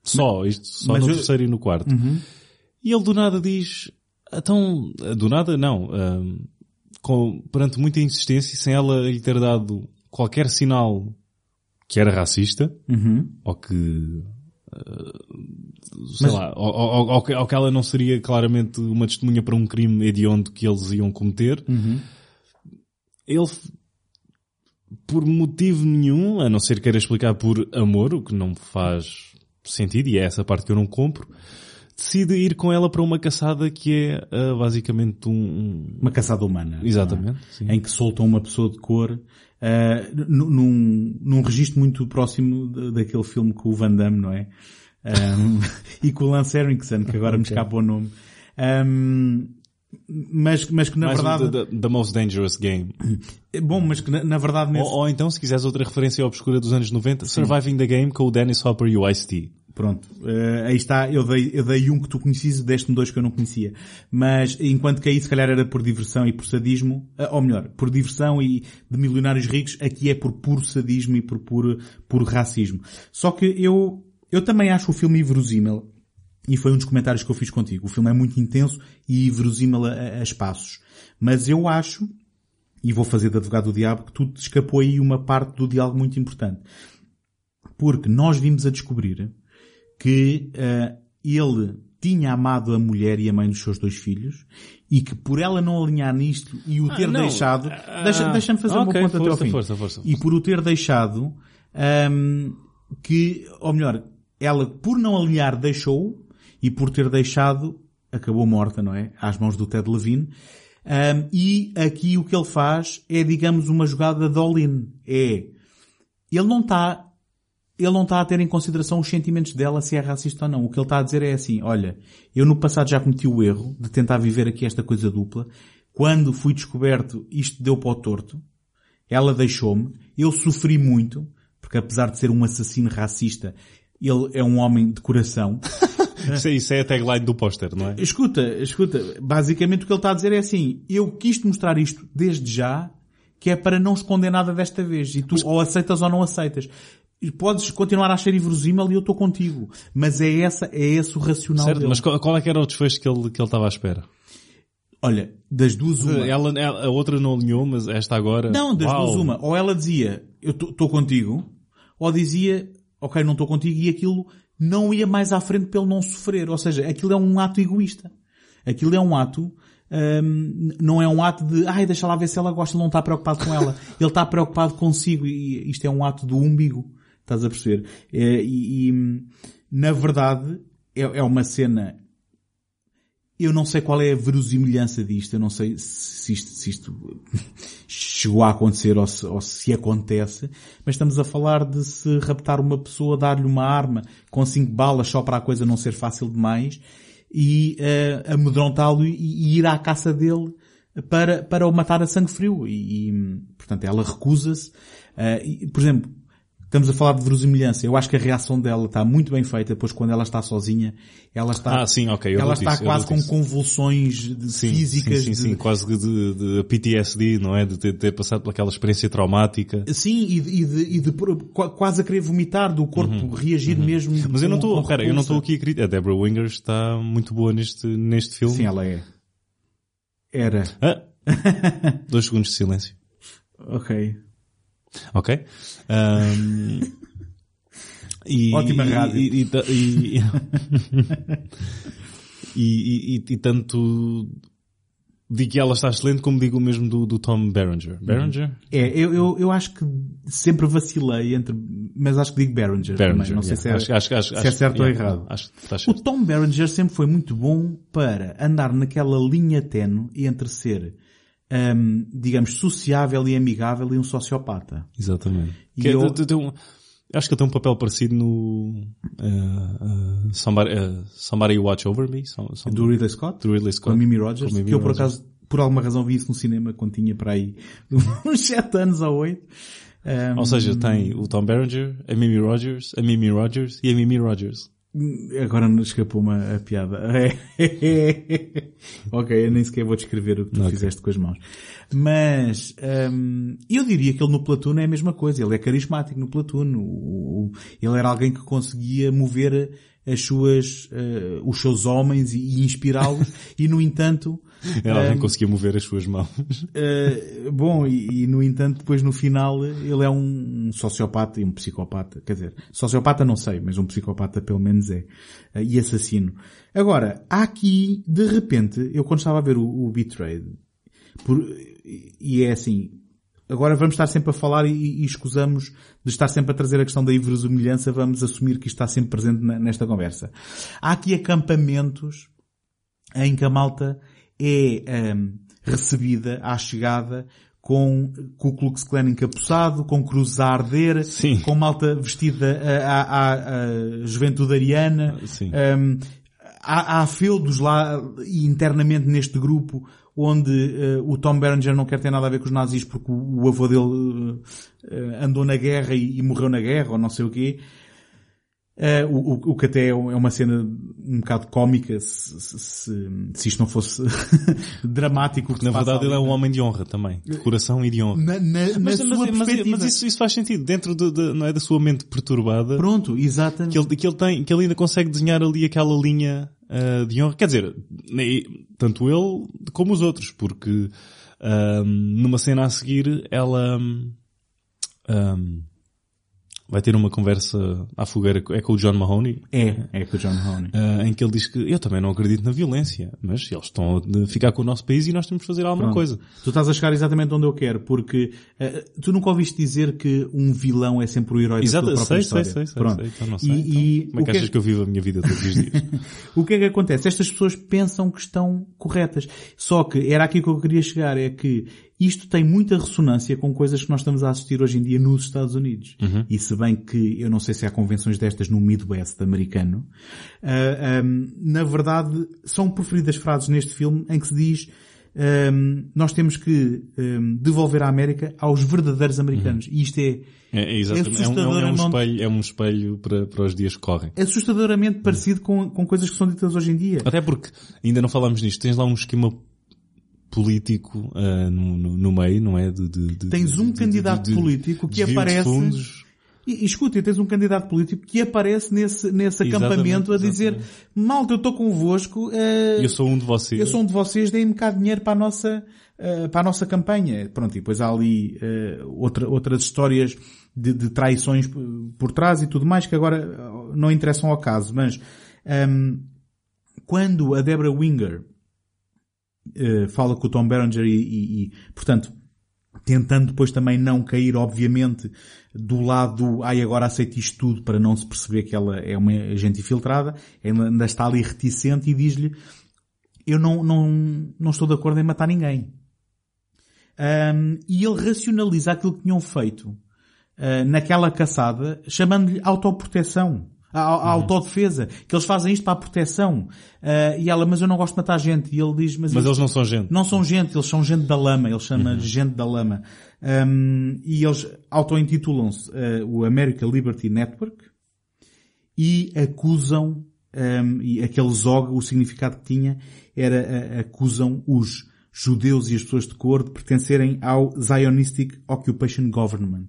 Só, isto, só no eu... terceiro e no quarto. Uhum. E ele do nada diz, então, do nada não, um, com, perante muita insistência, sem ela lhe ter dado qualquer sinal que era racista, uhum. ou que sei Mas... lá, ou, ou, ou, ou, que ela não seria claramente uma testemunha para um crime hediondo que eles iam cometer. Uhum. Ele, por motivo nenhum, a não ser queira explicar por amor, o que não faz sentido, e é essa parte que eu não compro, decide ir com ela para uma caçada que é uh, basicamente um... Uma caçada humana. Exatamente. É? Em que soltam uma pessoa de cor uh, num, num registro muito próximo daquele filme com o Van Damme, não é? Um, [LAUGHS] e com o Lance Henriksen, que agora okay. me escapa o nome. Um, mas, mas que na Mais verdade... The, the, the, Most Dangerous Game. Bom, mas que na, na verdade... Nesse... Ou, ou, então, se quiseres outra referência obscura dos anos 90, Sim. Surviving the Game com o Dennis Hopper e o Ice-T. Pronto, uh, aí está, eu dei, eu dei um que tu conhecias e deste-me dois que eu não conhecia. Mas enquanto que aí se calhar era por diversão e por sadismo, uh, ou melhor, por diversão e de milionários ricos, aqui é por puro sadismo e por puro, puro racismo. Só que eu, eu também acho o filme inverosímil, e foi um dos comentários que eu fiz contigo. O filme é muito intenso e inverosímil a, a espaços. Mas eu acho, e vou fazer de advogado do diabo, que tu te escapou aí uma parte do diálogo muito importante. Porque nós vimos a descobrir que uh, ele tinha amado a mulher e a mãe dos seus dois filhos e que por ela não alinhar nisto e o ter não. deixado, Ah, deixa, deixa-me fazer ok, uma ponto até ao fim. força, força, E por o ter deixado, hum, que, ou melhor, ela por não alinhar deixou e por ter deixado acabou morta, não é? Às mãos do Ted Levine. Hum, e aqui o que ele faz é, digamos, uma jogada de all-in. É, ele não está ele não está a ter em consideração os sentimentos dela se é racista ou não. O que ele está a dizer é assim, olha, eu no passado já cometi o erro de tentar viver aqui esta coisa dupla. Quando fui descoberto, isto deu para o torto. Ela deixou-me. Eu sofri muito, porque apesar de ser um assassino racista, ele é um homem de coração. [LAUGHS] Isso, é- isso é a tagline do póster, não é? Escuta, escuta, basicamente o que ele está a dizer é assim, eu quis te mostrar isto desde já, que é para não esconder nada desta vez. E tu ou aceitas ou não aceitas. E podes continuar a achar inverosímil e eu estou contigo. Mas é essa, é esse o racional Certo, dele. mas qual, qual é que era o desfecho que ele, que ele estava à espera? Olha, das duas uma. Ela, ela- a outra não alinhou, mas esta agora... Não, das Uau. duas uma. Ou ela dizia, eu estou contigo, ou dizia, ok, não estou contigo, e aquilo não ia mais à frente para ele não sofrer. Ou seja, aquilo é um ato egoísta. Aquilo é um ato, hum, não é um ato de, ai, deixa lá ver se ela gosta, ele não está preocupado com ela. [LAUGHS] ele está preocupado consigo, e isto é um ato do umbigo. Estás a perceber? É, e, e, na verdade, é, é uma cena eu não sei qual é a verosimilhança disto, eu não sei se isto, se isto [LAUGHS] chegou a acontecer ou se, ou se acontece, mas estamos a falar de se raptar uma pessoa, dar-lhe uma arma com cinco balas só para a coisa não ser fácil demais e uh, amedrontá-lo e, e ir à caça dele para, para o matar a sangue frio. E, e portanto, ela recusa-se. Uh, por exemplo, Estamos a falar de verosimilhança. Eu acho que a reação dela está muito bem feita, pois quando ela está sozinha, ela está, Ah, sim, ok. eu ela está isso, quase com isso. convulsões de- Sim, físicas. Sim, sim, de- quase de, de PTSD, não é? De ter, ter passado por aquela experiência traumática. Sim, e de, e de- e de quase a querer vomitar, do corpo reagir mesmo. Uhum. Mas eu não estou, com pera, eu não estou aqui a criticar. A Deborah Winger está muito boa neste, neste filme. Sim, ela é. Era. Ah, dois segundos de silêncio. Ok. Ok? Ahm, e, Ótima e- rádio. E, e, e, e, [LAUGHS] tanto digo que ela está excelente como digo o mesmo do, do Tom Berenger. Berenger? É, eu, eu, eu acho que sempre vacilei entre, mas acho que digo Berenger. Berenger. também. Não sei yeah. se é, acho, acho, acho, se é certo ou errado. Acho que O. Tom Berenger sempre foi muito bom para andar naquela linha tenue entre ser, hum, digamos, sociável e amigável e um sociopata. Exatamente. E é- eu- tem- tem um- acho que ele tem um papel parecido no uh, uh, somebody, uh, somebody Watch Over Me. Some, some, Do Ridley Scott? do Ridley Com a Scott. Mimi Rogers, Com a Mimi que eu por acaso, por alguma razão vi isso no cinema quando tinha para aí [LAUGHS] uns 7 anos ou 8. Ou seja, tem o Tom Berenger, a Mimi Rogers, a Mimi Rogers e a Mimi Rogers. Agora não escapou-me a, a piada. [LAUGHS] ok, eu nem sequer vou descrever o que tu Ok. fizeste com as mãos. Mas hum, eu diria que ele no Platoon é a mesma coisa. Ele é carismático no Platoon. O- o- ele era alguém que conseguia mover as suas, eh, os seus homens e, e inspirá-los. [LAUGHS] e no entanto, Ela nem conseguia mover as suas mãos. Uh, bom, e, e, no entanto, depois no final, ele é um sociopata e um psicopata. Quer dizer, sociopata não sei, mas um psicopata pelo menos é. Uh, e assassino. Agora, há aqui, de repente, eu quando estava a ver o, o Betrayed, por, e é assim, agora vamos estar sempre a falar e, e escusamos de estar sempre a trazer a questão da inverosimilhança, vamos assumir que isto está sempre presente na- nesta conversa. Há aqui acampamentos em que a malta é hum, recebida à chegada com Ku Klux Klan encapuçado, com cruzes a arder, Sim. com malta vestida à, à- à juventude ariana. Sim. Hum, há, há feudos lá internamente neste grupo onde eh, o Tom Berenger não quer ter nada a ver com os nazis porque o, o avô dele eh, andou na guerra e, e morreu na guerra ou não sei o quê. Eh, o, o- que até é um- é uma cena um bocado cómica se, se, se, isto não fosse [LAUGHS] dramático. o que Na verdade ele é ali. um homem de honra também. De coração e de honra. Na, na, na Mas, sua mas- mas- perspectiva. mas isso, isso faz sentido. Dentro de, de- não é, da sua mente perturbada, Pronto, exatamente. que ele, que ele tem, que ele ainda consegue desenhar ali aquela linha ah, de honra. Quer dizer, tanto ele como os outros, porque numa cena a seguir ela ahm, vai ter uma conversa à fogueira, é com o John Mahoney? É, é com o John Mahoney. Uh, em que ele diz que eu também não acredito na violência, mas eles estão a ficar com o nosso país e nós temos de fazer alguma Pronto. coisa. Tu estás a chegar exatamente onde eu quero, porque uh, tu nunca ouviste dizer que um vilão é sempre o herói Exato, da sua própria sei, história. sei, sei, Pronto. sei, então não sei. E, então, como é que o achas que eu vivo a minha vida todos os dias? [LAUGHS] o que é que acontece? Estas pessoas pensam que estão corretas. Só que era aqui que eu queria chegar, é que isto tem muita ressonância com coisas que nós estamos a assistir hoje em dia nos Estados Unidos. Uhum. E se bem que eu não sei se há convenções destas no Midwest americano, uh, um, na verdade são preferidas frases neste filme em que se diz um, nós temos que um, devolver a América aos verdadeiros americanos. E isto é, É, é, exatamente. É, um, é, um, é um espelho, é um espelho para, para os dias que correm. assustadoramente parecido com, com coisas que são ditas hoje em dia. Até porque, ainda não falámos nisto, tens lá um esquema político uh, no, no, no meio, não é? De, de, de, Tens um de- candidato político que aparece. E, e escuta, tens um candidato político que aparece nesse, nesse Exatamente, acampamento a dizer exatamente. malta, eu estou convosco, eh, Eu sou um de vocês. eu sou um de vocês, deem-me cá dinheiro para a nossa, eh, para a nossa campanha. Pronto, e depois há ali eh, outra, outras histórias de, de traições por, trás e tudo mais que agora não interessam ao caso, mas ehm, quando a Deborah Winger eh, fala com o Tom Berenger e, e- e, portanto, tentando depois também não cair, obviamente, do lado do, ai agora aceito isto tudo para não se perceber que ela é uma agente infiltrada, ainda está ali reticente e diz-lhe, eu não, não, não estou de acordo em matar ninguém. Ahm, e ele racionaliza aquilo que tinham feito ah, naquela caçada, chamando-lhe autoproteção. A, a Uhum. autodefesa. Que eles fazem isto para a proteção. Ah, e ela, mas eu não gosto de matar gente. E ele diz, mas, Mas eles não são gente. não são gente, eles são gente da lama, ele chama Uhum. de gente da lama. Um, e eles auto-intitulam-se uh, o American Liberty Network e acusam, um, e aquele ZOG, o significado que tinha, era, uh, acusam os judeus e as pessoas de cor de pertencerem ao Zionistic Occupation Government.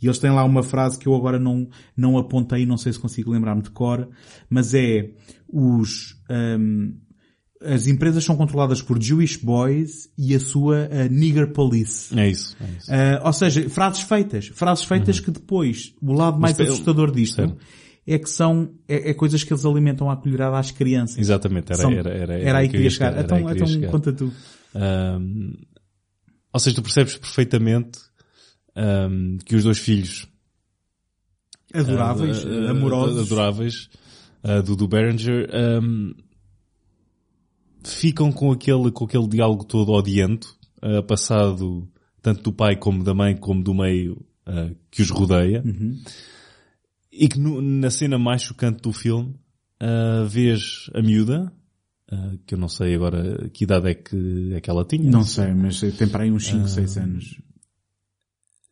E eles têm lá uma frase que eu agora não, não apontei, não sei se consigo lembrar-me de cor, mas é os, um, as empresas são controladas por Jewish Boys e a sua uh, Nigger Police. É isso. É isso. Uh, ou seja, frases feitas. Frases feitas que depois, o lado mais Mas, assustador disto é que são, é, é coisas que eles alimentam à colherada às crianças. Exatamente. Era, São- era, era, era aí que queria ia chegar. era Então, então chegar. conta tu. Ahm, ou seja, tu percebes perfeitamente ahm, que os dois filhos Adoráveis, ah, amorosos. adoráveis ah, do, do Berenger ahm, ficam com aquele, com aquele diálogo todo odiento, passado tanto do pai como da mãe como do meio que os rodeia. Uhum. E que no- na cena mais chocante do filme ah, vês a miúda, ah, que eu não sei agora que idade é que, é que ela tinha. Não sei, mas tem para aí uns Ah. 5, 6 anos.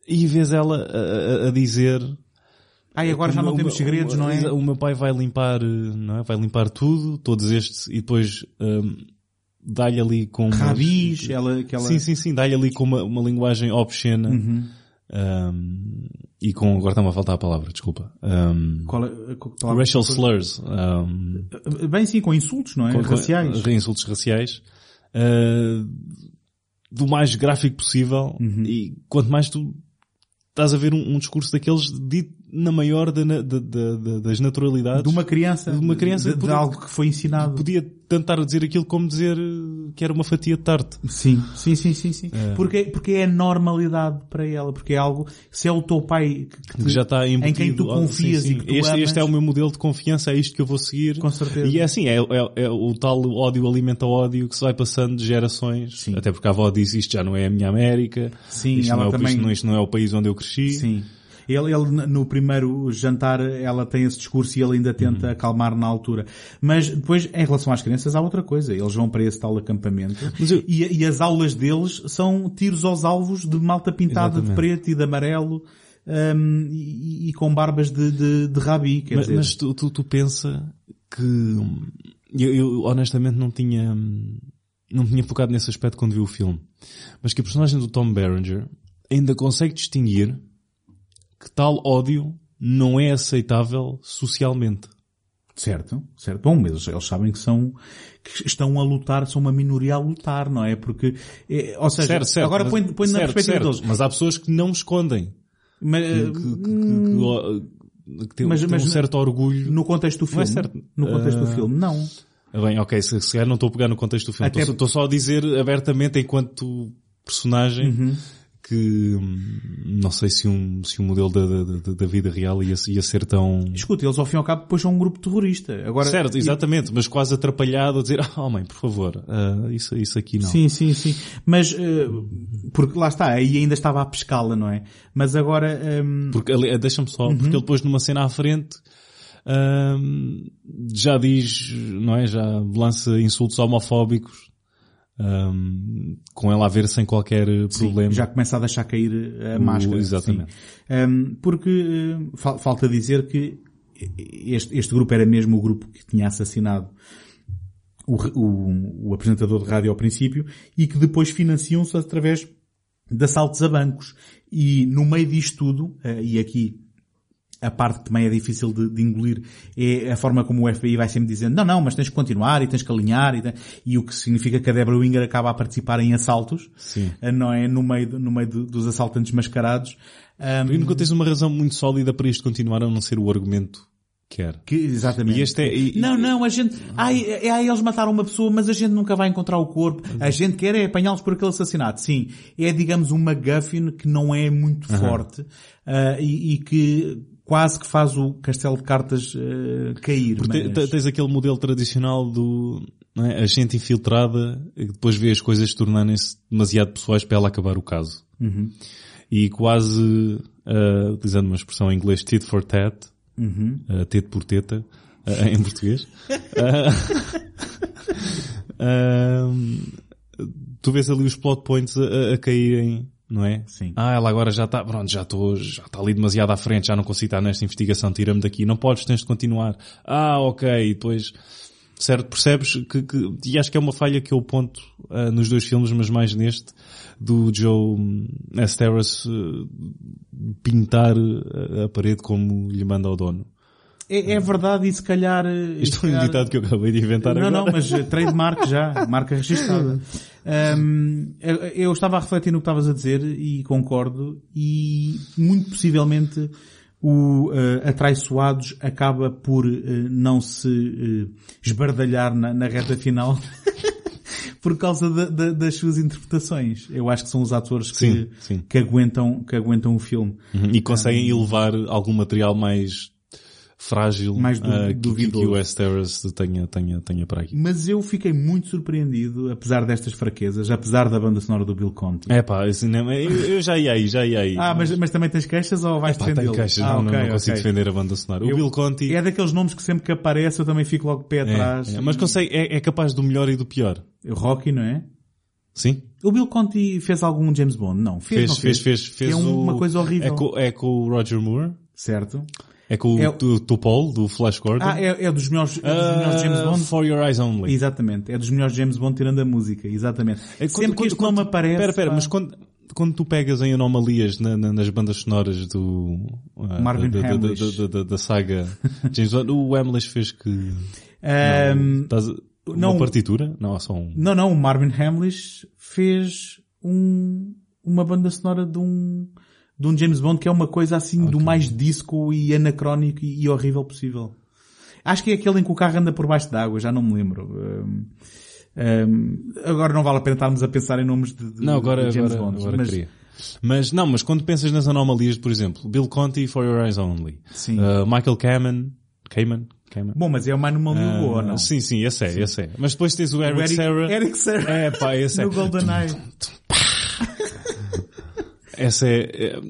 E vês ela a, a- a dizer... Ai, agora já não temos segredos, não é? O meu pai vai limpar, não é? Vai limpar tudo, todos estes, e depois hum, dá-lhe ali com... Rabis, ela, que ela... Sim, sim, sim, dá-lhe ali com uma, uma linguagem obscena. Uhum. hum, e com... Agora está-me a faltar a palavra, desculpa. Hum, Qual é- qual- qual- racial slurs. hum, Bem sim, com insultos, não é? com- com- Raciais. insultos raciais. uh, do mais gráfico possível. Uhum. E quanto mais tu estás a ver um, um discurso daqueles dito na maior da- da- da- das naturalidades. De uma criança. De uma criança De, de podia- algo que foi ensinado. Podia tentar dizer aquilo como dizer uh, que era uma fatia de tarte. Sim, sim, sim, sim, sim. Porque, porque é normalidade para ela, porque é algo, se é o teu pai que, que já está embutido. em quem tu Ah, confias sim, sim. e que tu este, amas, este é o meu modelo de confiança, é isto que eu vou seguir. Com certeza. E é assim, é, é- é o tal ódio alimenta ódio que se vai passando de gerações. Sim. Até porque a avó diz isto já não é a minha América. Sim, isto, não é o, também- isto, não, isto não é o país onde eu cresci. Sim. Ele, ele, no primeiro jantar, ela tem esse discurso e ele ainda tenta acalmar na altura. Mas depois, em relação às crianças, há outra coisa. Eles vão para esse tal acampamento eu- e, e as aulas deles são tiros aos alvos de malta pintada de Exatamente. preto e de amarelo hum, e, e com barbas de, de, de rabi. Quer Mas, dizer, mas tu, tu, tu pensa que hum, eu, eu honestamente não tinha hum, não tinha focado nesse aspecto quando vi o filme. Mas que a personagem do Tom Berenger ainda consegue distinguir que tal ódio não é aceitável socialmente. Certo, certo. Bom, mas eles, sabem que são, que estão a lutar, são uma minoria a lutar, não é? Porque, é, ou seja, Certo, certo, agora põe, põe na certo, perspectiva certo, deles. Mas há pessoas que não escondem. Mas, que, que- que- tem, Mas- tem mas um certo orgulho. no contexto do Não é filme. certo. No contexto do Ah, filme, não. Ah, Bem, ok, se, se calhar não estou a pegar no contexto do filme. Até- Estou, estou só a dizer abertamente enquanto personagem Uhum. Que hum, não sei se um, se um modelo da, da, da- da vida real ia, ia ser tão... Escuta, eles ao fim e ao cabo depois são um grupo terrorista. Agora, certo, exatamente, mas quase atrapalhado a dizer, ah, [LAUGHS] mãe, por favor, ah, isso, isso aqui não. Sim, sim, sim. Mas, eh, porque lá está, aí ainda estava a pescá-la, não é? Mas agora, ehm, Porque, ali- deixa-me só, Uhum. porque ele depois numa cena à frente, hum, já diz, não é, já lança insultos homofóbicos, hum, com ela a ver sem qualquer sim, problema. já começa a deixar cair a O- máscara. exatamente. sim. Ehm, porque eh, fal- falta dizer que este, este grupo era mesmo o grupo que tinha assassinado o, o, o apresentador de rádio ao princípio e que depois financiam-se através de assaltos a bancos. E no meio disto tudo, eh, e aqui a parte que também é difícil de, de engolir é a forma como o FBI vai sempre dizendo não, não, mas tens que continuar e tens que alinhar e, e o que significa que a Deborah Winger acaba a participar em assaltos, Sim. eh, não é? No meio, no meio do- dos assaltantes mascarados. Ahm, Porque nunca tens uma razão muito sólida para isto continuar a não ser o argumento que era. que, exatamente. E este é, e- Não, e- não, a gente, ai, é, ai, eles mataram uma pessoa, mas a gente nunca vai encontrar o corpo. A gente quer é apanhá-los por aquele assassinato. Sim, é digamos um MacGuffin que não é muito forte ah, e, e que quase que faz o castelo de cartas ah, cair. Mas- te- tens aquele modelo tradicional do, é, a gente infiltrada, e depois vê as coisas tornarem-se demasiado pessoais para ela acabar o caso. Uhum. E quase, ah, utilizando uma expressão em inglês, tit for tat, Uhum. uh, teto por teta, uh, em português. Uh, [LAUGHS] [LAUGHS] tu vês ali os plot points a- a caírem, não é? Sim. Ah, ela agora já está, pronto, já estou, já está ali demasiado à frente, já não consigo estar nesta investigação, tira-me daqui, não podes, tens de continuar. Ah, ok, e depois, certo, percebes que, que e acho que é uma falha que eu ponto ah, nos dois filmes, mas mais neste, do Joe hum, S. Terrace uh, pintar a, a parede como lhe manda ao dono. É, é verdade e se calhar... eh, Isto foi um ditado que eu acabei de inventar Não, agora. não, mas eh, trademark já, marca registada. [LAUGHS] Hum, eu, estava a refletir no que estavas a dizer e concordo e muito possivelmente o uh, Atraiçoados acaba por eh, não se eh, esbardalhar na, na reta final [LAUGHS] por causa da- da- das suas interpretações. Eu acho que são os atores que, Sim, sim. que aguentam, que aguentam o filme. Uhum. E conseguem elevar algum material mais frágil Mais du- ah, que- que, o S. Terrace tenha, tenha, tenha para aqui. Mas eu fiquei muito surpreendido, apesar destas fraquezas, apesar da banda sonora do Bill Conti. É pá, cinema, eu, eu já ia aí, já ia aí. Ah, mas, mas também tens queixas ou vais Pá, defendê-lo? tenho queixas, ah, não, não- ok, não consigo ok. defender a banda sonora. O Eu- Bill Conti É daqueles nomes que sempre que aparece eu também fico logo pé atrás. é, é, mas consegue, é, é capaz do melhor e do pior. O Rocky, não é? Sim? O Bill Conti fez algum James Bond? Não. Fez, Fez, não fez, fez, fez. É uma o- coisa horrível. É com, é com o Roger Moore, Certo? É com É o o- do, Flash Gordon. Ah, é, é dos melhores, é dos melhores James Ah, Bond. For Your Eyes Only. Exatamente. É dos melhores James Bond tirando a música. Exatamente. É, Sempre que este nome aparece... Espera, espera, mas quando, quando tu pegas em anomalias na- na- nas bandas sonoras do... ah, Marvin da, da, da, Hamlish. da, saga James Bond, o Hamlish fez que... Estás, não. uma partitura? Não, só um... Não, não, o Marvin Hamlish fez um, uma banda sonora de um, de um James Bond que é uma coisa assim do mais disco e anacrónico e, e horrível possível. Acho que é aquele em que o carro anda por baixo d'água, já não me lembro. Um, um, agora não vale a pena estarmos a pensar em nomes de, de- Não, agora, de James agora, Bond. agora mas, queria. Mas não, mas quando pensas nas anomalias, por exemplo, Bill Conti, For Your Eyes Only. Sim. Ah, Michael Kamen, Kamen, Kamen. Bom, mas é uma anomalia Ah, boa, não? Sim, sim, esse é, esse é. Mas depois tens o Eric, Serra. Eric Serra. É pá, esse é. no GoldenEye. Essa é, é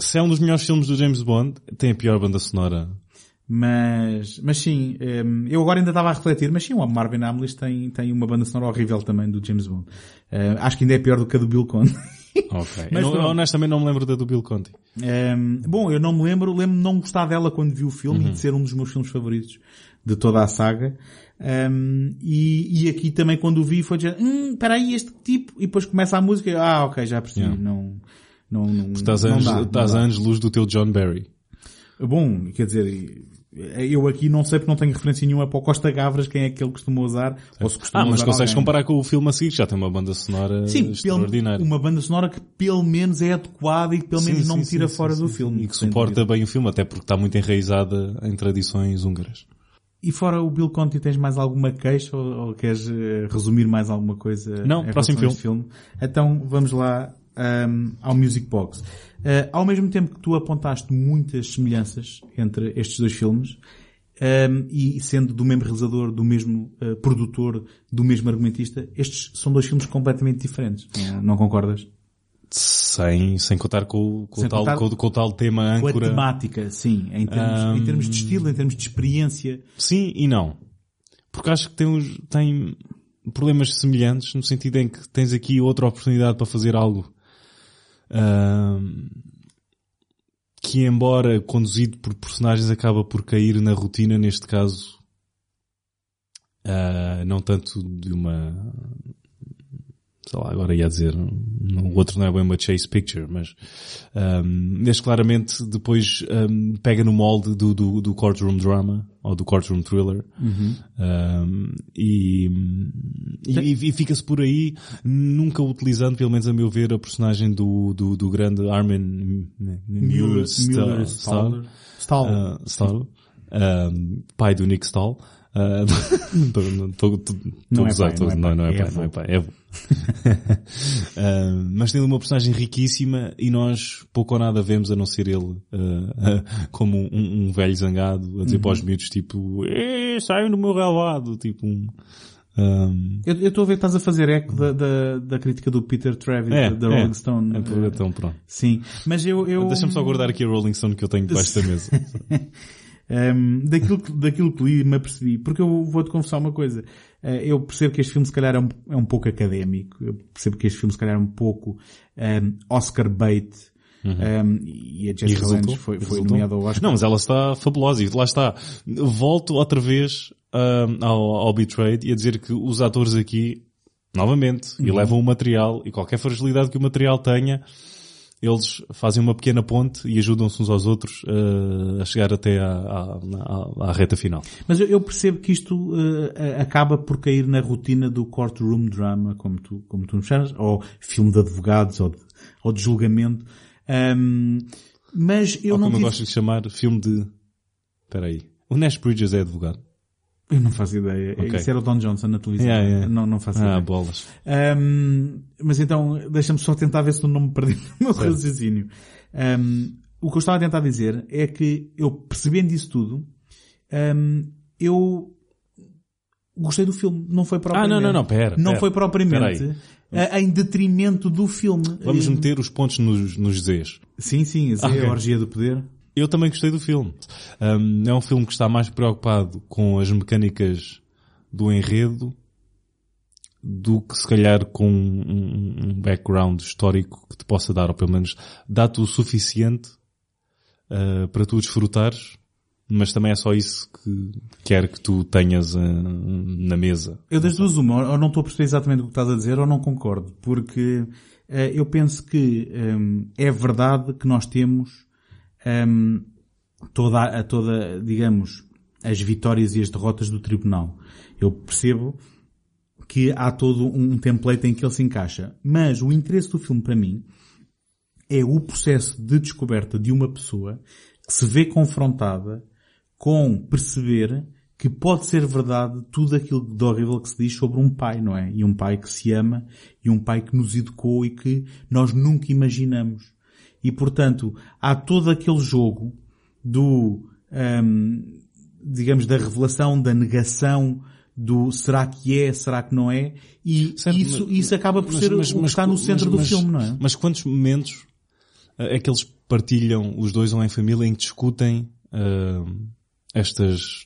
se é um dos melhores filmes do James Bond, tem a pior banda sonora. Mas, mas sim, hum, eu agora ainda estava a refletir, mas sim, o Marvin Hamlish tem, tem uma banda sonora horrível também do James Bond. Uh, acho que ainda é pior do que a do Bill Conti. [LAUGHS] Ok. Mas Eu não- honestamente não me lembro da do Bill Conti. Um, bom, eu não me lembro, lembro-me de não gostar dela quando vi o filme Uhum. e de ser um dos meus filmes favoritos de toda a saga. Um, e, e aqui também quando o vi foi dizer, hum, peraí, este tipo, e depois começa a música, e ah, ok, já percebi, Yeah. não, não, não, Estás não anos, dá, não estás a anos luz do teu John Barry. Bom, quer dizer, Eu aqui não sei porque não tenho referência nenhuma para o Costa Gavras, quem é que ele costuma usar, ou se costuma Ah, mas consegues alguém. comparar com o filme a seguir, que já tem uma banda sonora Sim, extraordinária. uma banda sonora que pelo menos é adequada e que pelo menos Sim, não sim, me tira sim, fora sim, do sim, filme. E que suporta bem o filme, até porque está muito enraizada em tradições húngaras. E fora o Bill Conti, tens mais alguma queixa ou, ou queres eh, resumir mais alguma coisa? Não, próximo este filme. Então vamos lá ahm, ao Music Box. Eh, ao mesmo tempo que tu apontaste muitas semelhanças entre estes dois filmes, ahm, e sendo do mesmo realizador, do mesmo eh, produtor, do mesmo argumentista, estes são dois filmes completamente diferentes. Não, não concordas? Sem, sem contar com, o- com, Sem o tal, contar com, com o tal tema Com a âncora. temática, sim, em termos, em termos de estilo, em termos de experiência. Sim e não. Porque acho que tem, tem problemas semelhantes no sentido em que tens aqui outra oportunidade para fazer algo que embora conduzido por personagens acaba por cair na rotina, neste caso ah, não tanto de uma sei lá, agora ia dizer, o outro não é bem uma chase picture, mas um, este claramente depois um, pega no molde do, do, do courtroom drama, ou do courtroom thriller, um, e, e, e fica-se por aí, nunca utilizando, pelo menos a meu ver, a personagem do, do, do grande Armin Mueller Stahl, Stahl. uh, Stahl, um, pai do Nick Stahl. [LAUGHS] Não- a é pai, não é não, é pai, é não é pai, é avô. Uh, [LAUGHS] mas tem uma personagem riquíssima e nós pouco ou nada vemos a não ser ele uh, uh, [LAUGHS] como um, um velho zangado a dizer Uhum. para os miúdos tipo "Eh, saiam do meu relvado tipo um, um, Eu eu estou a ver que estás a fazer eco da, da, da crítica do Peter Travis, é, da, é, Rolling Stone. é, por- então pronto Sim, mas eu... eu deixa-me só guardar aqui a Rolling Stone que eu tenho debaixo da mesa Um, daquilo, que, daquilo que li me apercebi, porque eu vou-te confessar uma coisa. Uh, eu percebo que este filme se calhar é um, é um pouco académico, eu percebo que este filme se calhar é um pouco um, Oscar bait, um, e a e Jessica resultou, foi, e foi resultou. nomeada ao Oscar. Não, mas ela está fabulosa e lá está. Volto outra vez um, ao, ao Betrayed e a dizer que os atores aqui, novamente, Uhum. elevam o material e qualquer fragilidade que o material tenha, eles fazem uma pequena ponte e ajudam-se uns aos outros uh, a chegar até à, à, à- à reta final. Mas eu, eu percebo que isto uh, acaba por cair na rotina do courtroom drama, como tu, como tu me chamas, ou filme de advogados, ou de, ou de julgamento. Um, mas eu Ou não como eu tive... gosto de chamar, filme de... Espera aí. O Nash Bridges é advogado. Eu não faço ideia. Ok. Isso era o Don Johnson na televisão. Yeah, yeah. Não, não faço Ah, ideia. bolas. Um, mas então, deixa-me só tentar ver se não me perdi no meu Certo. raciocínio. Um, o que eu estava a tentar dizer é que eu, percebendo isso tudo, um, eu gostei do filme. Não foi Ah, propriamente. não, não, não, pera. Não pera. foi propriamente eh, em detrimento do filme. Vamos meter os pontos nos, nos Zs. Sim, sim, Ah, é ok. a orgia do poder. Eu também gostei do filme. Um, é um filme que está mais preocupado com as mecânicas do enredo do que se calhar com um, um background histórico que te possa dar, ou pelo menos dá-te o suficiente uh, para tu desfrutares, mas também é só isso que quer que tu tenhas uh, na mesa. Eu das duas uma, ou não estou a perceber exatamente o que estás a dizer ou não concordo, porque eh, eu penso que hum, é verdade que nós temos hum, toda, a toda, digamos, as vitórias e as derrotas do tribunal. Eu percebo que há todo um template em que ele se encaixa. Mas o interesse do filme para mim é o processo de descoberta de uma pessoa que se vê confrontada com perceber que pode ser verdade tudo aquilo de horrível que se diz sobre um pai, não é? E um pai que se ama, e um pai que nos educou e que nós nunca imaginamos. E portanto, há todo aquele jogo do, hum, digamos, da revelação, da negação, do será que é, será que não é, e Certo, isso, mas- isso acaba por mas- ser mas- o que está no centro do filme, não é? Mas quantos momentos uh, é que eles partilham, os dois ou em família, em que discutem uh, estas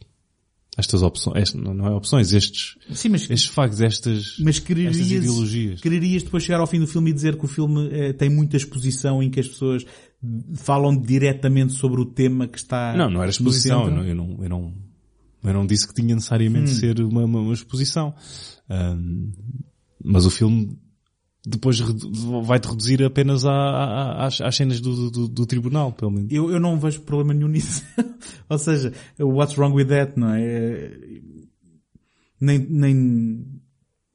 estas opções, este- não é opções, estes, Sim, mas, estes factos, estas, mas estas quererias, ideologias. quererias depois chegar ao fim do filme e dizer que o filme eh, tem muita exposição em que as pessoas falam diretamente sobre o tema que está Não, não era exposição. Eu não, eu não, eu não, eu não disse que tinha necessariamente de ser uma, uma, uma exposição. Ahm, mas o filme depois vai-te reduzir apenas às, às cenas do, do, do, tribunal, pelo menos. Eu, eu não vejo problema nenhum nisso. [LAUGHS] Ou seja, what's wrong with that, não é? Nem, nem,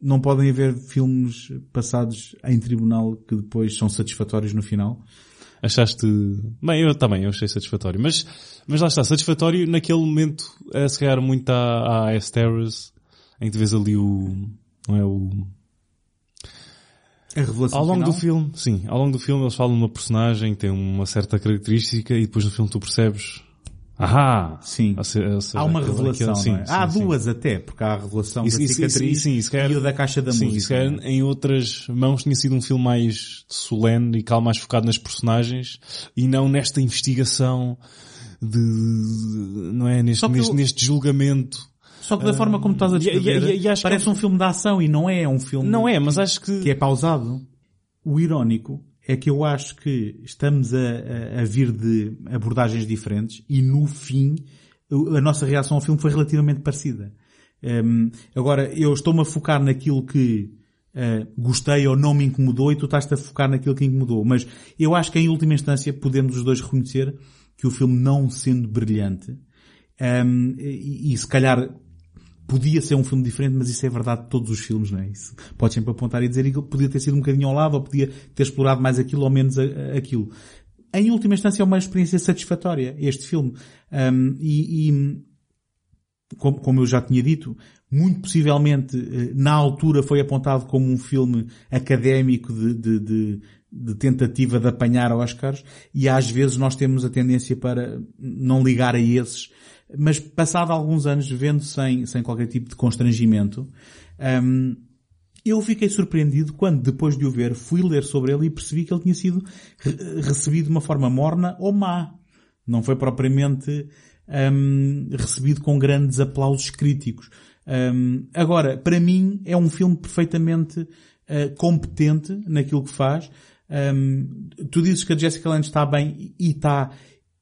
não podem haver filmes passados em tribunal que depois são satisfatórios no final. Achaste, bem, eu também, eu achei satisfatório. Mas, mas lá está, satisfatório naquele momento, a se calhar muito à, à Asteros, em que vês ali o, não é o, a revelação ao longo final? do filme, sim, ao longo do filme eles falam de uma personagem, tem uma certa característica e depois no filme tu percebes Ahá! Sim. Ou seja, ou seja, há uma revelação, aquele- sim, não é? Há sim, sim. duas até, porque há a revelação Isso- da isso- isso- cicatriz sim, calhar- e o da caixa da Sim, música. se calhar não é? em outras mãos tinha sido um filme mais solene e calmo, mais focado nas personagens e não nesta investigação de, não é, neste, que neste, eu- neste julgamento. Só que da forma como estás a e- e- descrever, e- e que parece é- um filme de ação e não é, um filme Não é, mas acho que, que é pausado. O irónico é que eu acho que estamos a, a- a vir de abordagens diferentes e no fim a nossa reação ao filme foi relativamente parecida. Hum, agora, eu estou-me a focar naquilo que eh, gostei ou não me incomodou e tu estás-te a focar naquilo que incomodou. Mas eu acho que em última instância podemos os dois reconhecer que o filme não sendo brilhante hum, e, e se calhar podia ser um filme diferente, mas isso é verdade de todos os filmes, não é? Isso pode sempre apontar e dizer que podia ter sido um bocadinho ao lado, ou podia ter explorado mais aquilo ou menos a- a- aquilo. Em última instância é uma experiência satisfatória, este filme. Um, e, e, como, como eu já tinha dito, muito possivelmente eh, na altura foi apontado como um filme académico de, de, de, de tentativa de apanhar Oscars e às vezes nós temos a tendência para não ligar a esses, mas passado alguns anos vendo sem, sem qualquer tipo de constrangimento, hum, eu fiquei surpreendido quando, depois de o ver, fui ler sobre ele e percebi que ele tinha sido re- recebido de uma forma morna ou má. Não foi propriamente hum, recebido com grandes aplausos críticos. Hum, agora, para mim, é um filme perfeitamente eh, competente naquilo que faz. Hum, tu dizes que a Jessica Lange está bem e está.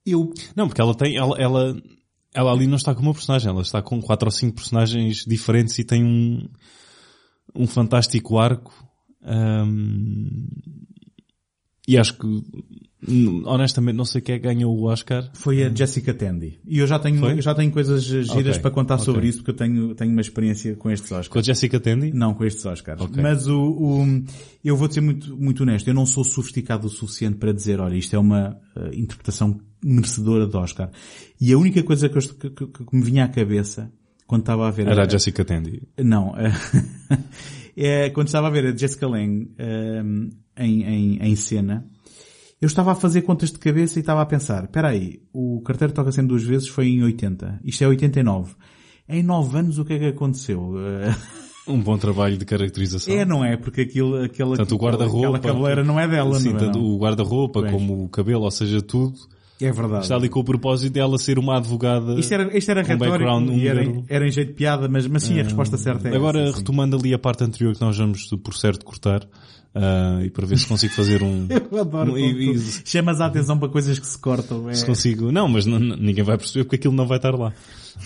Eu não, porque ela tem, ela, ela, ela ali não está com uma personagem, ela está com quatro ou cinco personagens diferentes e tem um, um fantástico arco. Ahm, e acho que, honestamente, não sei quem é que ganhou o Oscar. Foi a Jessica Tandy. E eu já tenho, Foi? eu já tenho coisas giras Ok, para contar sobre ok. isso porque eu tenho, tenho uma experiência com estes Oscars. Com a Jessica Tandy? Não com estes Oscars. Ok. Mas o, o- eu vou ser muito, muito honesto. Eu não sou sofisticado o suficiente para dizer, olha, isto é uma eh, interpretação merecedora de Oscar. E a única coisa que, eu, que, que- que me vinha à cabeça quando estava a ver Era a Jessica Tandy. não. é, [LAUGHS] quando estava a ver a Jessica Lange ehm, em, em, em cena, eu estava a fazer contas de cabeça e estava a pensar, espera aí, o carteiro toca sempre duas vezes foi em 80. Isto é 89. Em 9 anos o que é que aconteceu? [LAUGHS] Um bom trabalho de caracterização. é, não é? Porque aquilo, aquela, Tanto o guarda-roupa. aquela cabeleira não é dela, Sim, não é? tanto não? o guarda-roupa como o cabelo, ou seja, tudo. É verdade. Está ali com o propósito dela ser uma advogada. Isto era, isto era com retórico background e era, era em jeito de piada, mas, mas sim, a resposta certa é Agora, essa, retomando ali a parte anterior que nós vamos por certo cortar, ah, e para ver se consigo fazer um... [LAUGHS] Eu adoro um- e- e- chamas a atenção para coisas que se cortam. É... se consigo... Não, mas ninguém vai perceber porque aquilo não vai estar lá.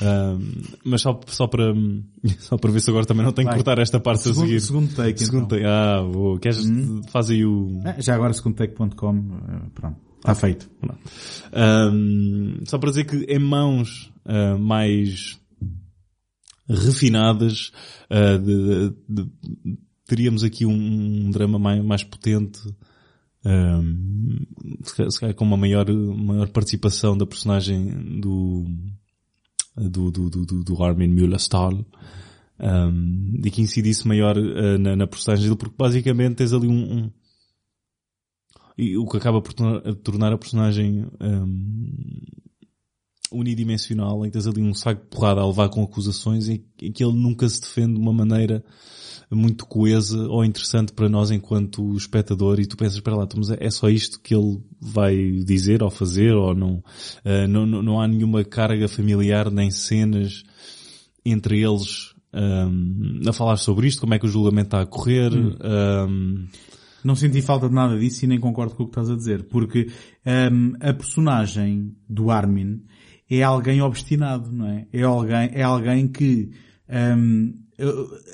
Ah, mas só, só para, [LAUGHS] só para ver se agora também não tenho que Vai. cortar esta parte a Segundo, seguir. segundo take, Segundo então. take. Ah, vou. Queres, faz aí o... Ah, Já agora segundotake.com, eh, pronto. Está feito. Ahm, só para dizer que em mãos ah, mais refinadas ah, de- de- de- teríamos aqui um, um drama mais, mais potente ahm, se calhar- com uma maior, maior participação da personagem do do, do, do, do- Armin Mueller-Stahl um, e que incidisse maior ah, na, na personagem dele porque basicamente tens ali um, um- e o que acaba por tornar, a personagem hum, unidimensional, em que tens ali um saco de porrada a levar com acusações e em que ele nunca se defende de uma maneira muito coesa ou interessante para nós enquanto espectador e tu pensas, espera lá, mas é só isto que ele vai dizer ou fazer ou não, ah, não, não, há nenhuma carga familiar nem cenas entre eles hum, a falar sobre isto, como é que o julgamento está a correr, hum, Não senti falta de nada disso e nem concordo com o que estás a dizer, porque hum, a personagem do Armin é alguém obstinado, não é? É alguém, é alguém que eh,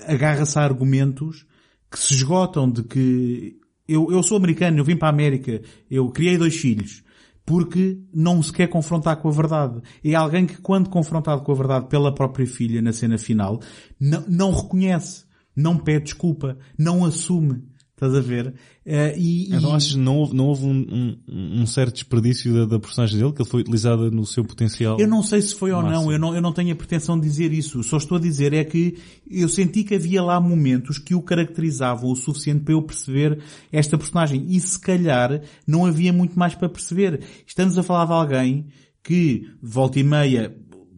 agarra-se a argumentos que se esgotam de que eu, eu sou americano, eu vim para a América, eu criei dois filhos, porque não se quer confrontar com a verdade. É alguém que quando confrontado com a verdade pela própria filha na cena final, não, não reconhece, não pede desculpa, não assume. Estás a ver? Uh, e, então achas que não houve, não houve um, um, um, certo desperdício da, da, personagem dele, que ele foi utilizada no seu potencial? Eu não sei se foi ou não, eu não, eu não tenho a pretensão de dizer isso. Só estou a dizer é que eu senti que havia lá momentos que o caracterizavam o suficiente para eu perceber esta personagem. E se calhar não havia muito mais para perceber. Estamos a falar de alguém que, volta e meia,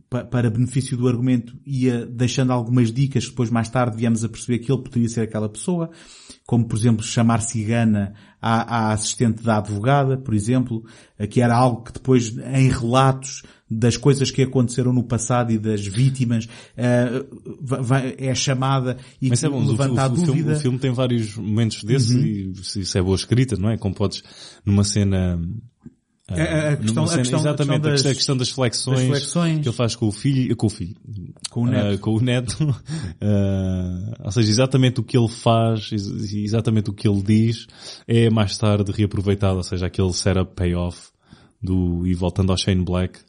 para benefício do argumento, ia deixando algumas dicas que depois mais tarde viemos a perceber que ele poderia ser aquela pessoa, como por exemplo chamar cigana à, à assistente da advogada, por exemplo, que era algo que depois em relatos das coisas que aconteceram no passado e das vítimas é chamada e Mas é bom, levanta o, o, a dúvida. Filme, o filme tem vários momentos desses uhum. e isso é boa escrita, não é? Como podes numa cena a, a, questão, a questão, exatamente, a questão, das, a questão das, flexões das, flexões que ele faz com o filho, com o filho, com o neto, uh, com o neto uh, [LAUGHS] ou seja, exatamente o que ele faz, exatamente o que ele diz, é mais tarde reaproveitado, ou seja, aquele setup payoff do, e voltando ao Shane Black,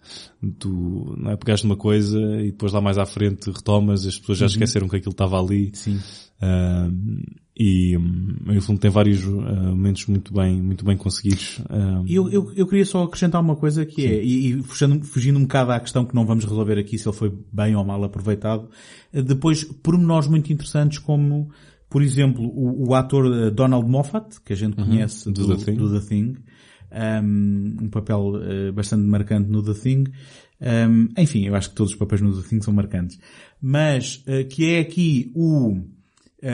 tu, não é, pegaste uma coisa e depois lá mais à frente retomas, as pessoas já uhum. esqueceram que aquilo estava ali. Sim. Uh, e um, o filme tem vários uh, momentos muito bem, muito bem conseguidos. Uh, eu, eu, eu queria só acrescentar uma coisa que é, Sim. é, e, e fugindo, fugindo um bocado à questão que não vamos resolver aqui se ele foi bem ou mal aproveitado, uh, depois pormenores muito interessantes como, por exemplo, o, o ator Donald Moffat, que a gente uhum. conhece do, do, The Thing, do The Thing um, um papel bastante marcante no The Thing, um, enfim, eu acho que todos os papéis no The Thing são marcantes, mas que é aqui o eh,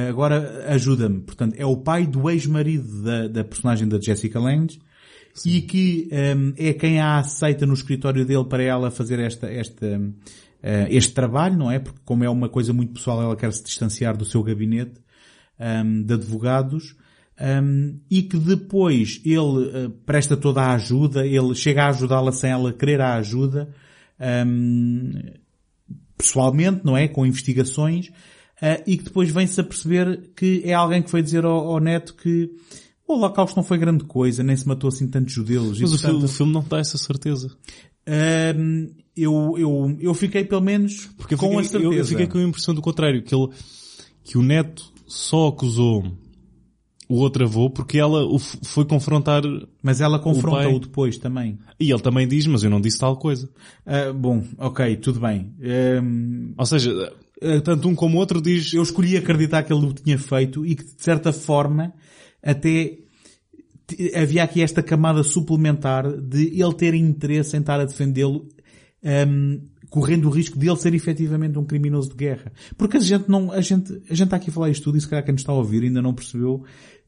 agora ajuda-me. Portanto, é o pai do ex-marido da, da, personagem da Jessica Lange Sim. e que um, ehm, é quem a aceita no escritório dele para ela fazer esta, esta, uh, este trabalho, não é? Porque como é uma coisa muito pessoal, ela quer se distanciar do seu gabinete um, ehm, de advogados. Um, ehm, e que depois ele uh, presta toda a ajuda, ele chega a ajudá-la sem ela querer a ajuda, pessoalmente, não é? Com investigações, uh, e que depois vem-se a perceber que é alguém que foi dizer ao, ao neto que o Holocausto não foi grande coisa, nem se matou assim tantos judeus. Mas e, portanto, o, filme, não dá essa certeza. Uh, eu, eu, eu fiquei pelo menos Porque com fiquei, a certeza. Eu, eu fiquei com a impressão do contrário, que ele, que o neto só acusou o outro avô porque ela o foi confrontar. Mas ela confronta-o depois também. E ele também diz, mas eu não disse tal coisa. Uh, bom, ok, tudo bem. Um... Ou seja, tanto um como outro diz, eu escolhi acreditar que ele o tinha feito e que de certa forma até havia aqui esta camada suplementar de ele ter interesse em estar a defendê-lo um, ehm, correndo o risco de ele ser efetivamente um criminoso de guerra. Porque a gente não, a gente, a gente está aqui a falar isto tudo e se calhar quem nos está a ouvir ainda não percebeu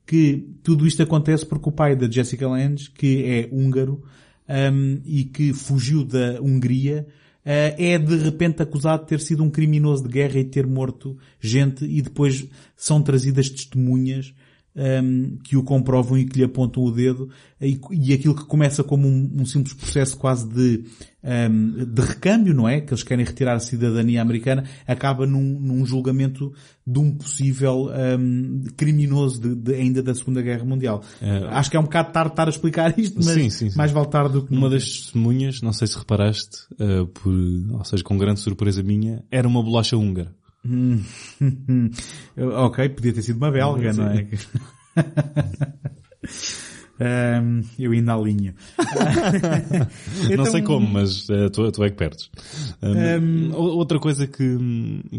que tudo isto acontece porque o pai da Jessica Lange, que é húngaro, um, ehm, e que fugiu da Hungria, é de repente acusado de ter sido um criminoso de guerra e ter morto gente e depois são trazidas testemunhas um, ehm, que o comprovam e que lhe apontam o dedo e, e aquilo que começa como um, um simples processo quase de, um, ehm, de recâmbio, não é? Que eles querem retirar a cidadania americana, acaba num, num julgamento de um possível ehm, criminoso de, de, ainda da Segunda Guerra Mundial. É... Acho que é um bocado tarde estar a explicar isto, mas sim, sim, sim. mais vale tarde do que Uma das testemunhas, não sei se reparaste, uh, por, ou seja, com grande surpresa minha, era uma bolacha húngara. Hum. [LAUGHS] ok, podia ter sido uma belga, não, não é? um, eu ainda alinho. então, [LAUGHS] não sei como, mas uh, tu, tu é que perdes. Um, um, outra coisa que,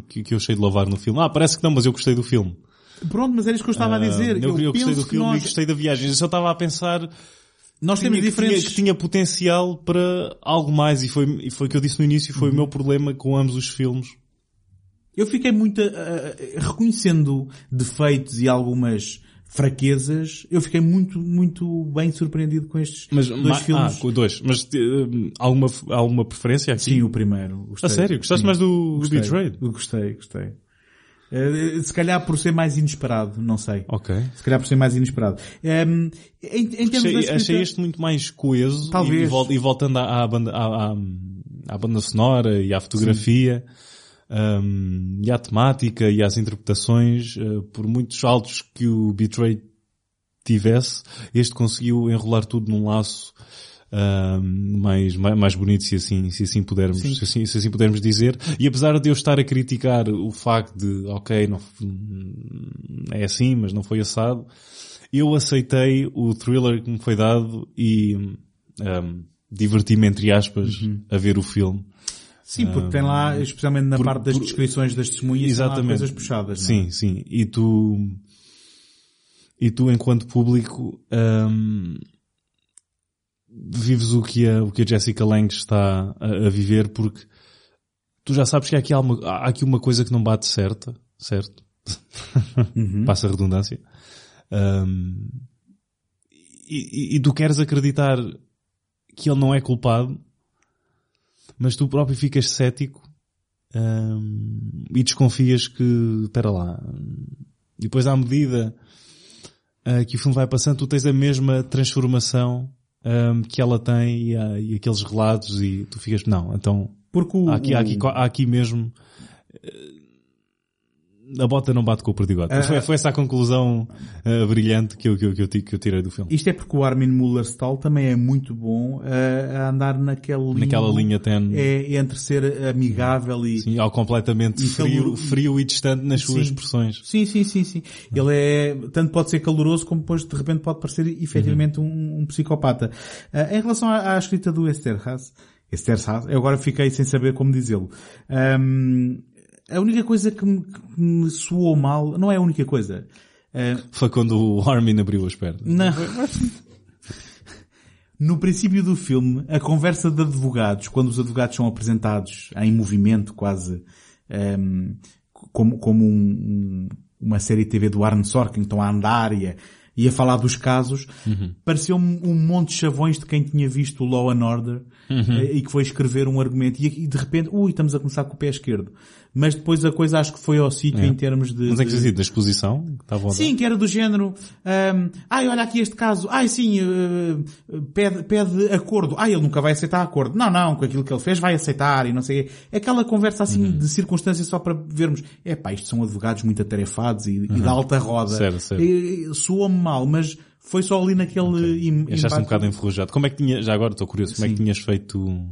que, que eu achei de louvar no filme. Ah, parece que não, mas eu gostei do filme. Pronto, mas era isso que eu estava a dizer. eu, eu, eu gostei do filme nós... e gostei da viagem. Eu só estava a pensar nós temos diferentes... Que tinha, que tinha, potencial para algo mais e foi, e foi o que eu disse no início, foi uhum. o meu problema com ambos os filmes. Eu fiquei muito, uh, reconhecendo defeitos e algumas fraquezas, eu fiquei muito, muito bem surpreendido com estes mas, dois ma filmes. Ah, com dois. Mas uh, alguma, alguma preferência aqui? Sim, o primeiro. Gostei. A sério? Gostaste Sim. mais do, gostei. Betrayed? Gostei, gostei. Uh, se calhar por ser mais inesperado, não sei. Ok. Se calhar por ser mais inesperado. Um, em, em termos achei, escrita... achei este muito mais coeso. Talvez. E, e voltando à, à, banda, à, à, à banda sonora e à fotografia. Sim um, e à temática e às interpretações, uh, por muitos saltos que o Betray tivesse, este conseguiu enrolar tudo num laço mais, mais, mais bonito, se assim, se assim pudermos, se assim, se assim pudermos dizer. E apesar de eu estar a criticar o facto de, ok, não, é assim, mas não foi assado, eu aceitei o thriller que me foi dado e um, diverti-me, entre aspas, uhum. a ver o filme. Sim, porque tem lá, especialmente na por, parte das por, descrições das testemunhas, exatamente. coisas puxadas. Não? Sim, é? sim. E tu, e tu enquanto público, um, vives o que a, o que a Jessica Lange está a, a viver porque tu já sabes que há aqui, uma, há aqui uma coisa que não bate certa, certo? Uhum. [LAUGHS] Passa a redundância. Um, e, e, tu queres acreditar que ele não é culpado, mas tu próprio ficas cético um, e desconfias que, espera lá, e depois à medida uh, que o filme vai passando, tu tens a mesma transformação um, que ela tem e, uh, e, aqueles relatos e tu ficas, não, então, Porque o, há, aqui, há, aqui, há aqui mesmo a bota não bate com o perdigote. Foi, foi, essa a conclusão uh, brilhante que eu, que, eu, que, eu, que eu tirei do filme. Isto é porque o Armin Muller-Stahl também é muito bom uh, a andar naquela linha, naquela linha ten... é, entre ser amigável e... Sim, ao completamente e frio, calor... frio e distante nas suas sim. expressões. Sim, sim, sim, sim. Ele é, tanto pode ser caloroso como depois de repente pode parecer efetivamente uhum. um, um, psicopata. Uh, em relação à, à escrita do Esterhaz, Esterhaz, eu agora fiquei sem saber como dizê-lo. Um, a única coisa que me, que me soou mal, não é a única coisa. Uh, Foi quando o Armin abriu as pernas. Não. no princípio do filme, a conversa de advogados, quando os advogados são apresentados em movimento quase, um, ehm, como, como um, um, uma série TV do Arne Sorkin, estão a andar e a, e a falar dos casos, uhum. pareceu-me um monte de chavões de quem tinha visto o Law and Order uhum. Eh, e que foi escrever um argumento e, de repente, ui, estamos a começar com o pé esquerdo. Mas depois a coisa acho que foi ao sítio é. em termos de... Mas é que de... da exposição? Sim, que era do género, um, ai, olha aqui este caso, ai sim, uh, pede, pede acordo, ai, ele nunca vai aceitar acordo. Não, não, com aquilo que ele fez vai aceitar e não sei Aquela conversa assim uhum. de circunstâncias só para vermos, é pá, isto são advogados muito atarefados e, uhum. e da alta roda. Certo, certo. Soa-me mal, mas foi só ali naquele... Okay. Achaste um bocado enferrujado. Como é que tinha, já agora estou curioso, como Sim. é que tinhas feito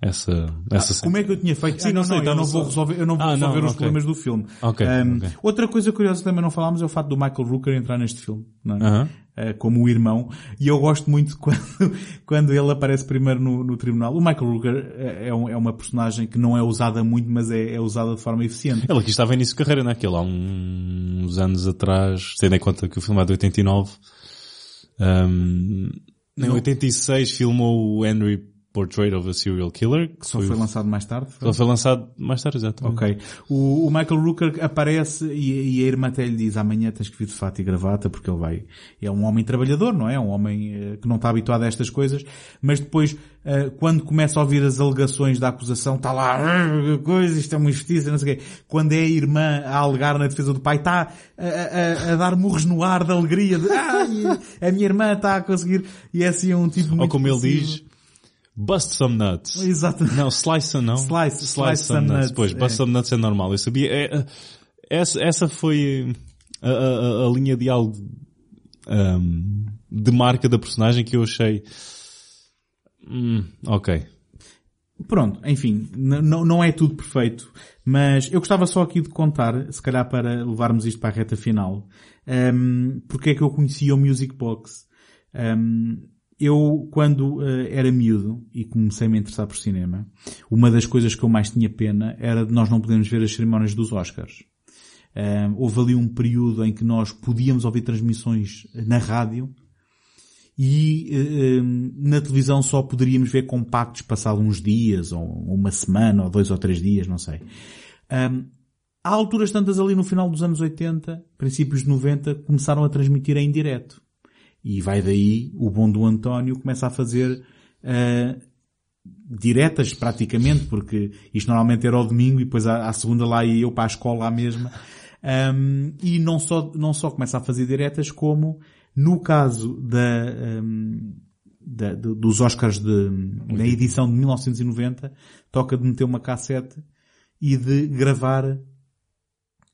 essa, essa ah, como é que eu tinha feito? Sim, ah, não, não, sei, não, eu não vou resolver, eu não vou ah, resolver não, os okay. problemas do filme. Okay, um, okay. Outra coisa curiosa que também não falámos é o fato do Michael Rooker entrar neste filme, não é? Uh -huh. uh, como o irmão. E eu gosto muito [LAUGHS] quando, quando ele aparece primeiro no, no tribunal. O Michael Rooker é, é, um, é, uma personagem que não é usada muito, mas é, é usada de forma eficiente. Ele aqui estava início de carreira, naquele é? há uns anos atrás, tendo em conta que o filme é de 89. Um, em 86 filmou o Henry Portrait of a Serial Killer. Que só foi, foi lançado mais tarde? Foi? Só foi lançado mais tarde, exatamente. Ok. O, o Michael Rooker aparece e, e, a irmã até lhe diz amanhã tens que vir de fato e gravata porque ele vai... É um homem trabalhador, não é? É um homem uh, que não está habituado a estas coisas. Mas depois, uh, quando começa a ouvir as alegações da acusação, está lá, coisa, isto é uma injustiça, não sei o quê. Quando é a irmã a alegar na defesa do pai, está a, a, a dar murros no ar de alegria. De, ah, a minha irmã está a conseguir. E é assim um tipo muito Ou como ele diz, Bust some nuts. Exatamente. Não, slice não. Slice, slice, slice some, nuts. nuts. Pois, é. bust some nuts é normal. Eu sabia. É, é, essa, essa foi a, a, a linha de algo um, de marca da personagem que eu achei. Hum, ok. Pronto, enfim, não é tudo perfeito, mas eu gostava só aqui de contar, se calhar para levarmos isto para a reta final, um, porque é que eu conhecia o Music Box. Um, eu, quando uh, era miúdo e comecei a me interessar por cinema, uma das coisas que eu mais tinha pena era de nós não podermos ver as cerimónias dos Oscars. Uh, houve ali um período em que nós podíamos ouvir transmissões na rádio e uh, na televisão só poderíamos ver compactos passado uns dias, ou uma semana, ou dois ou três dias, não sei. Um, há alturas tantas ali no final dos anos 80, princípios de 90, começaram a transmitir em direto. E vai daí, o bom do António começa a fazer uh, diretas praticamente, porque isto normalmente era ao domingo e depois à, à segunda lá ia eu para a escola à mesma. Um, e não só, não só começa a fazer diretas, como no caso da, um, da dos Oscars de, da edição de 1990, toca de meter uma cassete e de gravar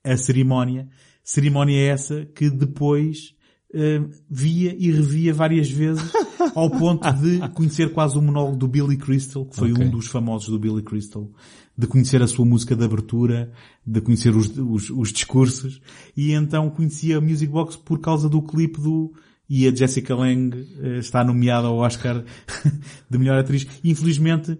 a cerimónia. Cerimónia essa que depois uh, via e revia várias vezes [LAUGHS] ao ponto de conhecer quase o monólogo do Billy Crystal, que foi Ok. um dos famosos do Billy Crystal, de conhecer a sua música de abertura, de conhecer os, os, os discursos, e então conhecia a Music Box por causa do clipe do e a Jessica Lange eh, está nomeada ao Oscar [LAUGHS] de melhor atriz. Infelizmente,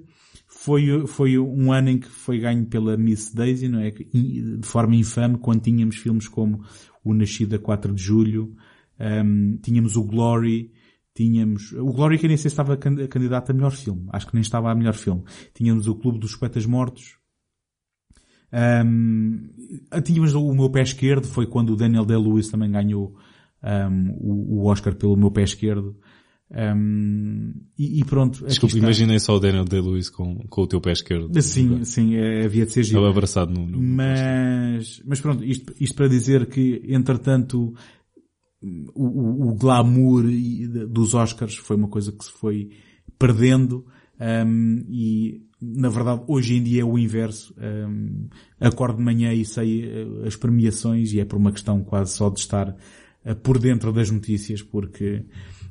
foi, foi um ano em que foi ganho pela Miss Daisy, não é? De forma infame, quando tínhamos filmes como O Nascido a 4 de Julho, um, tínhamos o Glory, tínhamos, o Glory que nem sei se estava can- candidato a melhor filme, acho que nem estava a melhor filme. Tínhamos o Clube dos Poetas Mortos, um, tínhamos o meu pé esquerdo, foi quando o Daniel Day-Lewis também ganhou um, o, o Oscar pelo meu pé esquerdo. Um, e, e pronto. Desculpa, imaginei só o Daniel Day-Lewis com, com o teu pé esquerdo. Sim, sim, é, havia de ser giro. Estava abraçado no... no Mas, mas pronto, isto, isto para dizer que, entretanto, o, o- glamour dos Oscars foi uma coisa que se foi perdendo um, e, na verdade, hoje em dia é o inverso. Um, acordo de manhã e sei eh, as premiações e é por uma questão quase só de estar eh, por dentro das notícias, porque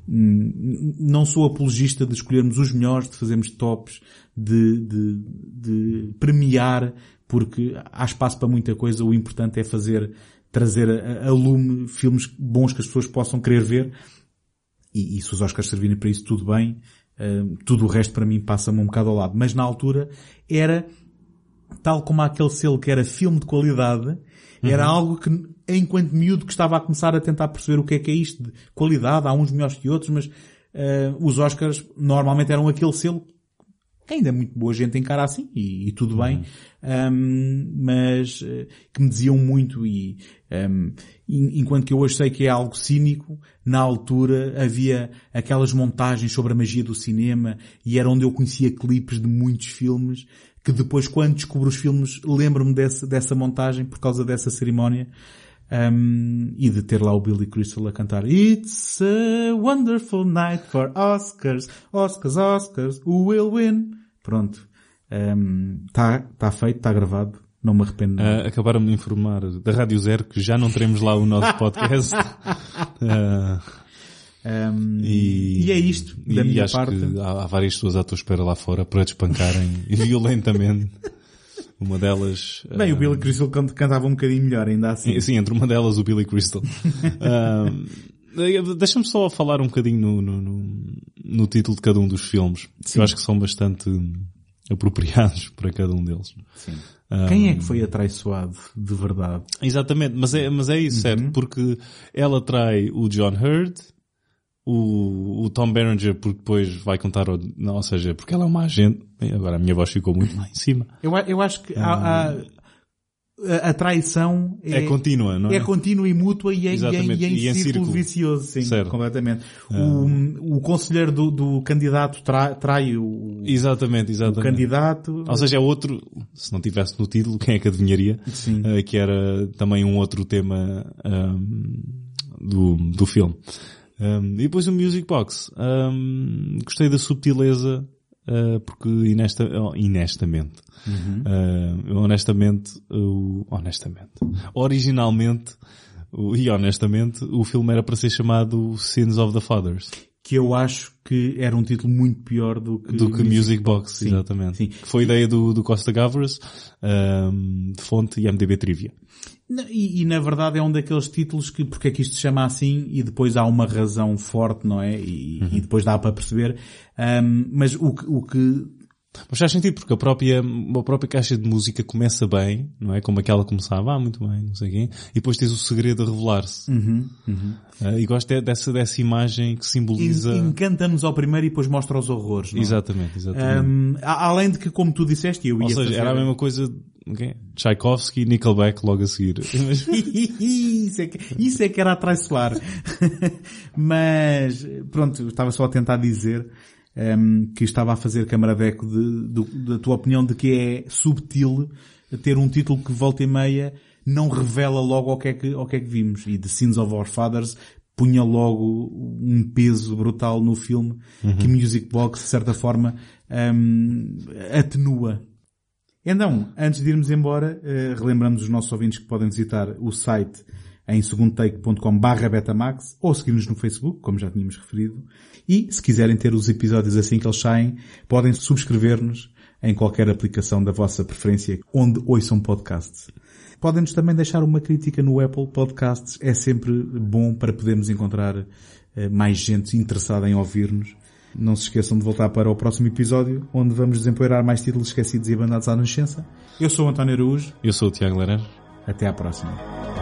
hum, não sou apologista de escolhermos os melhores, de fazermos tops, de, de, de premiar, porque há espaço para muita coisa. O importante é fazer, trazer a, a lume filmes bons que as pessoas possam querer ver. E, e se os Oscars servirem para isso, tudo bem. Uh, tudo o resto para mim passa-me um bocado ao lado. Mas na altura era tal como aquele selo que era filme de qualidade, era algo que, enquanto miúdo que estava a começar a tentar perceber o que é que é isto de qualidade, há uns melhores que outros, mas eh, os Oscars normalmente eram aquele selo ainda é muito boa gente encara assim, e, e tudo bem, Ahm, mas eh, que me diziam muito e en- enquanto que eu hoje sei que é algo cínico, na altura havia aquelas montagens sobre a magia do cinema e era onde eu conhecia clipes de muitos filmes que depois quando descubro os filmes lembro-me desse- dessa montagem por causa dessa cerimónia um, e de ter lá o Billy Crystal a cantar It's a wonderful night for Oscars, Oscars, Oscars, who will win? Pronto. Está tá feito, está gravado. Não me arrependo. nada. Ah, acabaram de informar da Rádio Zero que já não teremos lá o nosso podcast. [LAUGHS] Ah, Um, e, e é isto, da e minha acho parte. que há, há várias pessoas à tua espera lá fora para te espancarem [LAUGHS] violentamente. Uma delas... Bem, ah, o Billy Crystal can- cantava um bocadinho melhor, ainda assim. Sim, entre uma delas o Billy Crystal. [LAUGHS] Ah, Deixa-me só falar um bocadinho no, no, no- título de cada um dos filmes. que Sim. Eu acho que são bastante apropriados [LAUGHS] para cada um deles. Sim. Ah, Quem é que foi atraiçoado de verdade? Exatamente, mas é, mas é isso, certo? Porque ela trai o John Hurd, o, o Tom Berenger, porque depois vai contar, ao, não, ou seja, porque ela é uma agente. Agora a minha voz ficou muito lá em cima. Eu, eu acho que há, há- a, a traição É, contínua, não é? É contínua e mútua e em, e em, Exatamente, e em e em círculo, círculo. vicioso, sim, Certo. completamente. O, o conselheiro do, do candidato tra- trai o, Exatamente, o exatamente. candidato. Ou seja, é outro, se não tivesse no título, quem é que adivinharia? Sim. Eh, que era também um outro tema ahm, do, do filme. Ahm, e depois o Music Box. Ahm, gostei da subtileza, ah, porque inesta, oh, inestamente, ah, eu honestamente, eu- honestamente, originalmente, o- e honestamente, o filme era para ser chamado Sins of the Fathers, Que eu acho que era um título muito pior do que, do que Music Box, Sim, exatamente. sim. Que foi ideia do, do Costa Gavras, ahm, de fonte IMDB Trivia. E, e, na verdade é um daqueles títulos que porque é que isto se chama assim e depois há uma razão forte, não é? E, Uhum. e depois dá para perceber. Ahm, mas o que, o que Mas faz sentido, porque a própria, a própria caixa de música começa bem, não é? Como aquela começava, ah, muito bem, não sei quem. E depois tens o segredo a revelar-se. Uhum, Ah, e gosto de- dessa, dessa imagem que simboliza... en- encanta-nos ao primeiro e depois mostra os horrores. Não? é? Exatamente, exatamente. A- além de que, como tu disseste, eu ia Ou seja, fazer... era a mesma coisa, okay? Tchaikovsky e Nickelback logo a seguir. [LAUGHS] isso, é que, isso é que era atraiçoar. [LAUGHS] Mas, pronto, estava só a tentar dizer ehm, que estava a fazer câmara de eco de, do- da tua opinião de que é subtil ter um título que volta e meia não revela logo o que é que, o que, é que vimos. E The Sins of Our Fathers punha logo um peso brutal no filme que Music Box, de certa forma, ehm, atenua. Então, antes de irmos embora, eh, relembramos os nossos ouvintes que podem visitar o site em segundotake.com betamax ou seguir-nos no Facebook, como já tínhamos referido. E, se quiserem ter os episódios assim que eles saem, podem subscrever-nos em qualquer aplicação da vossa preferência onde ouçam podcasts. Podem-nos também deixar uma crítica no Apple Podcasts. É sempre bom para podermos encontrar eh, mais gente interessada em ouvir-nos. Não se esqueçam de voltar para o próximo episódio, onde vamos desempoeirar mais títulos esquecidos e abandonados à nascença. Eu sou o António Araújo. Eu sou o Tiago Laranjo. Até à próxima.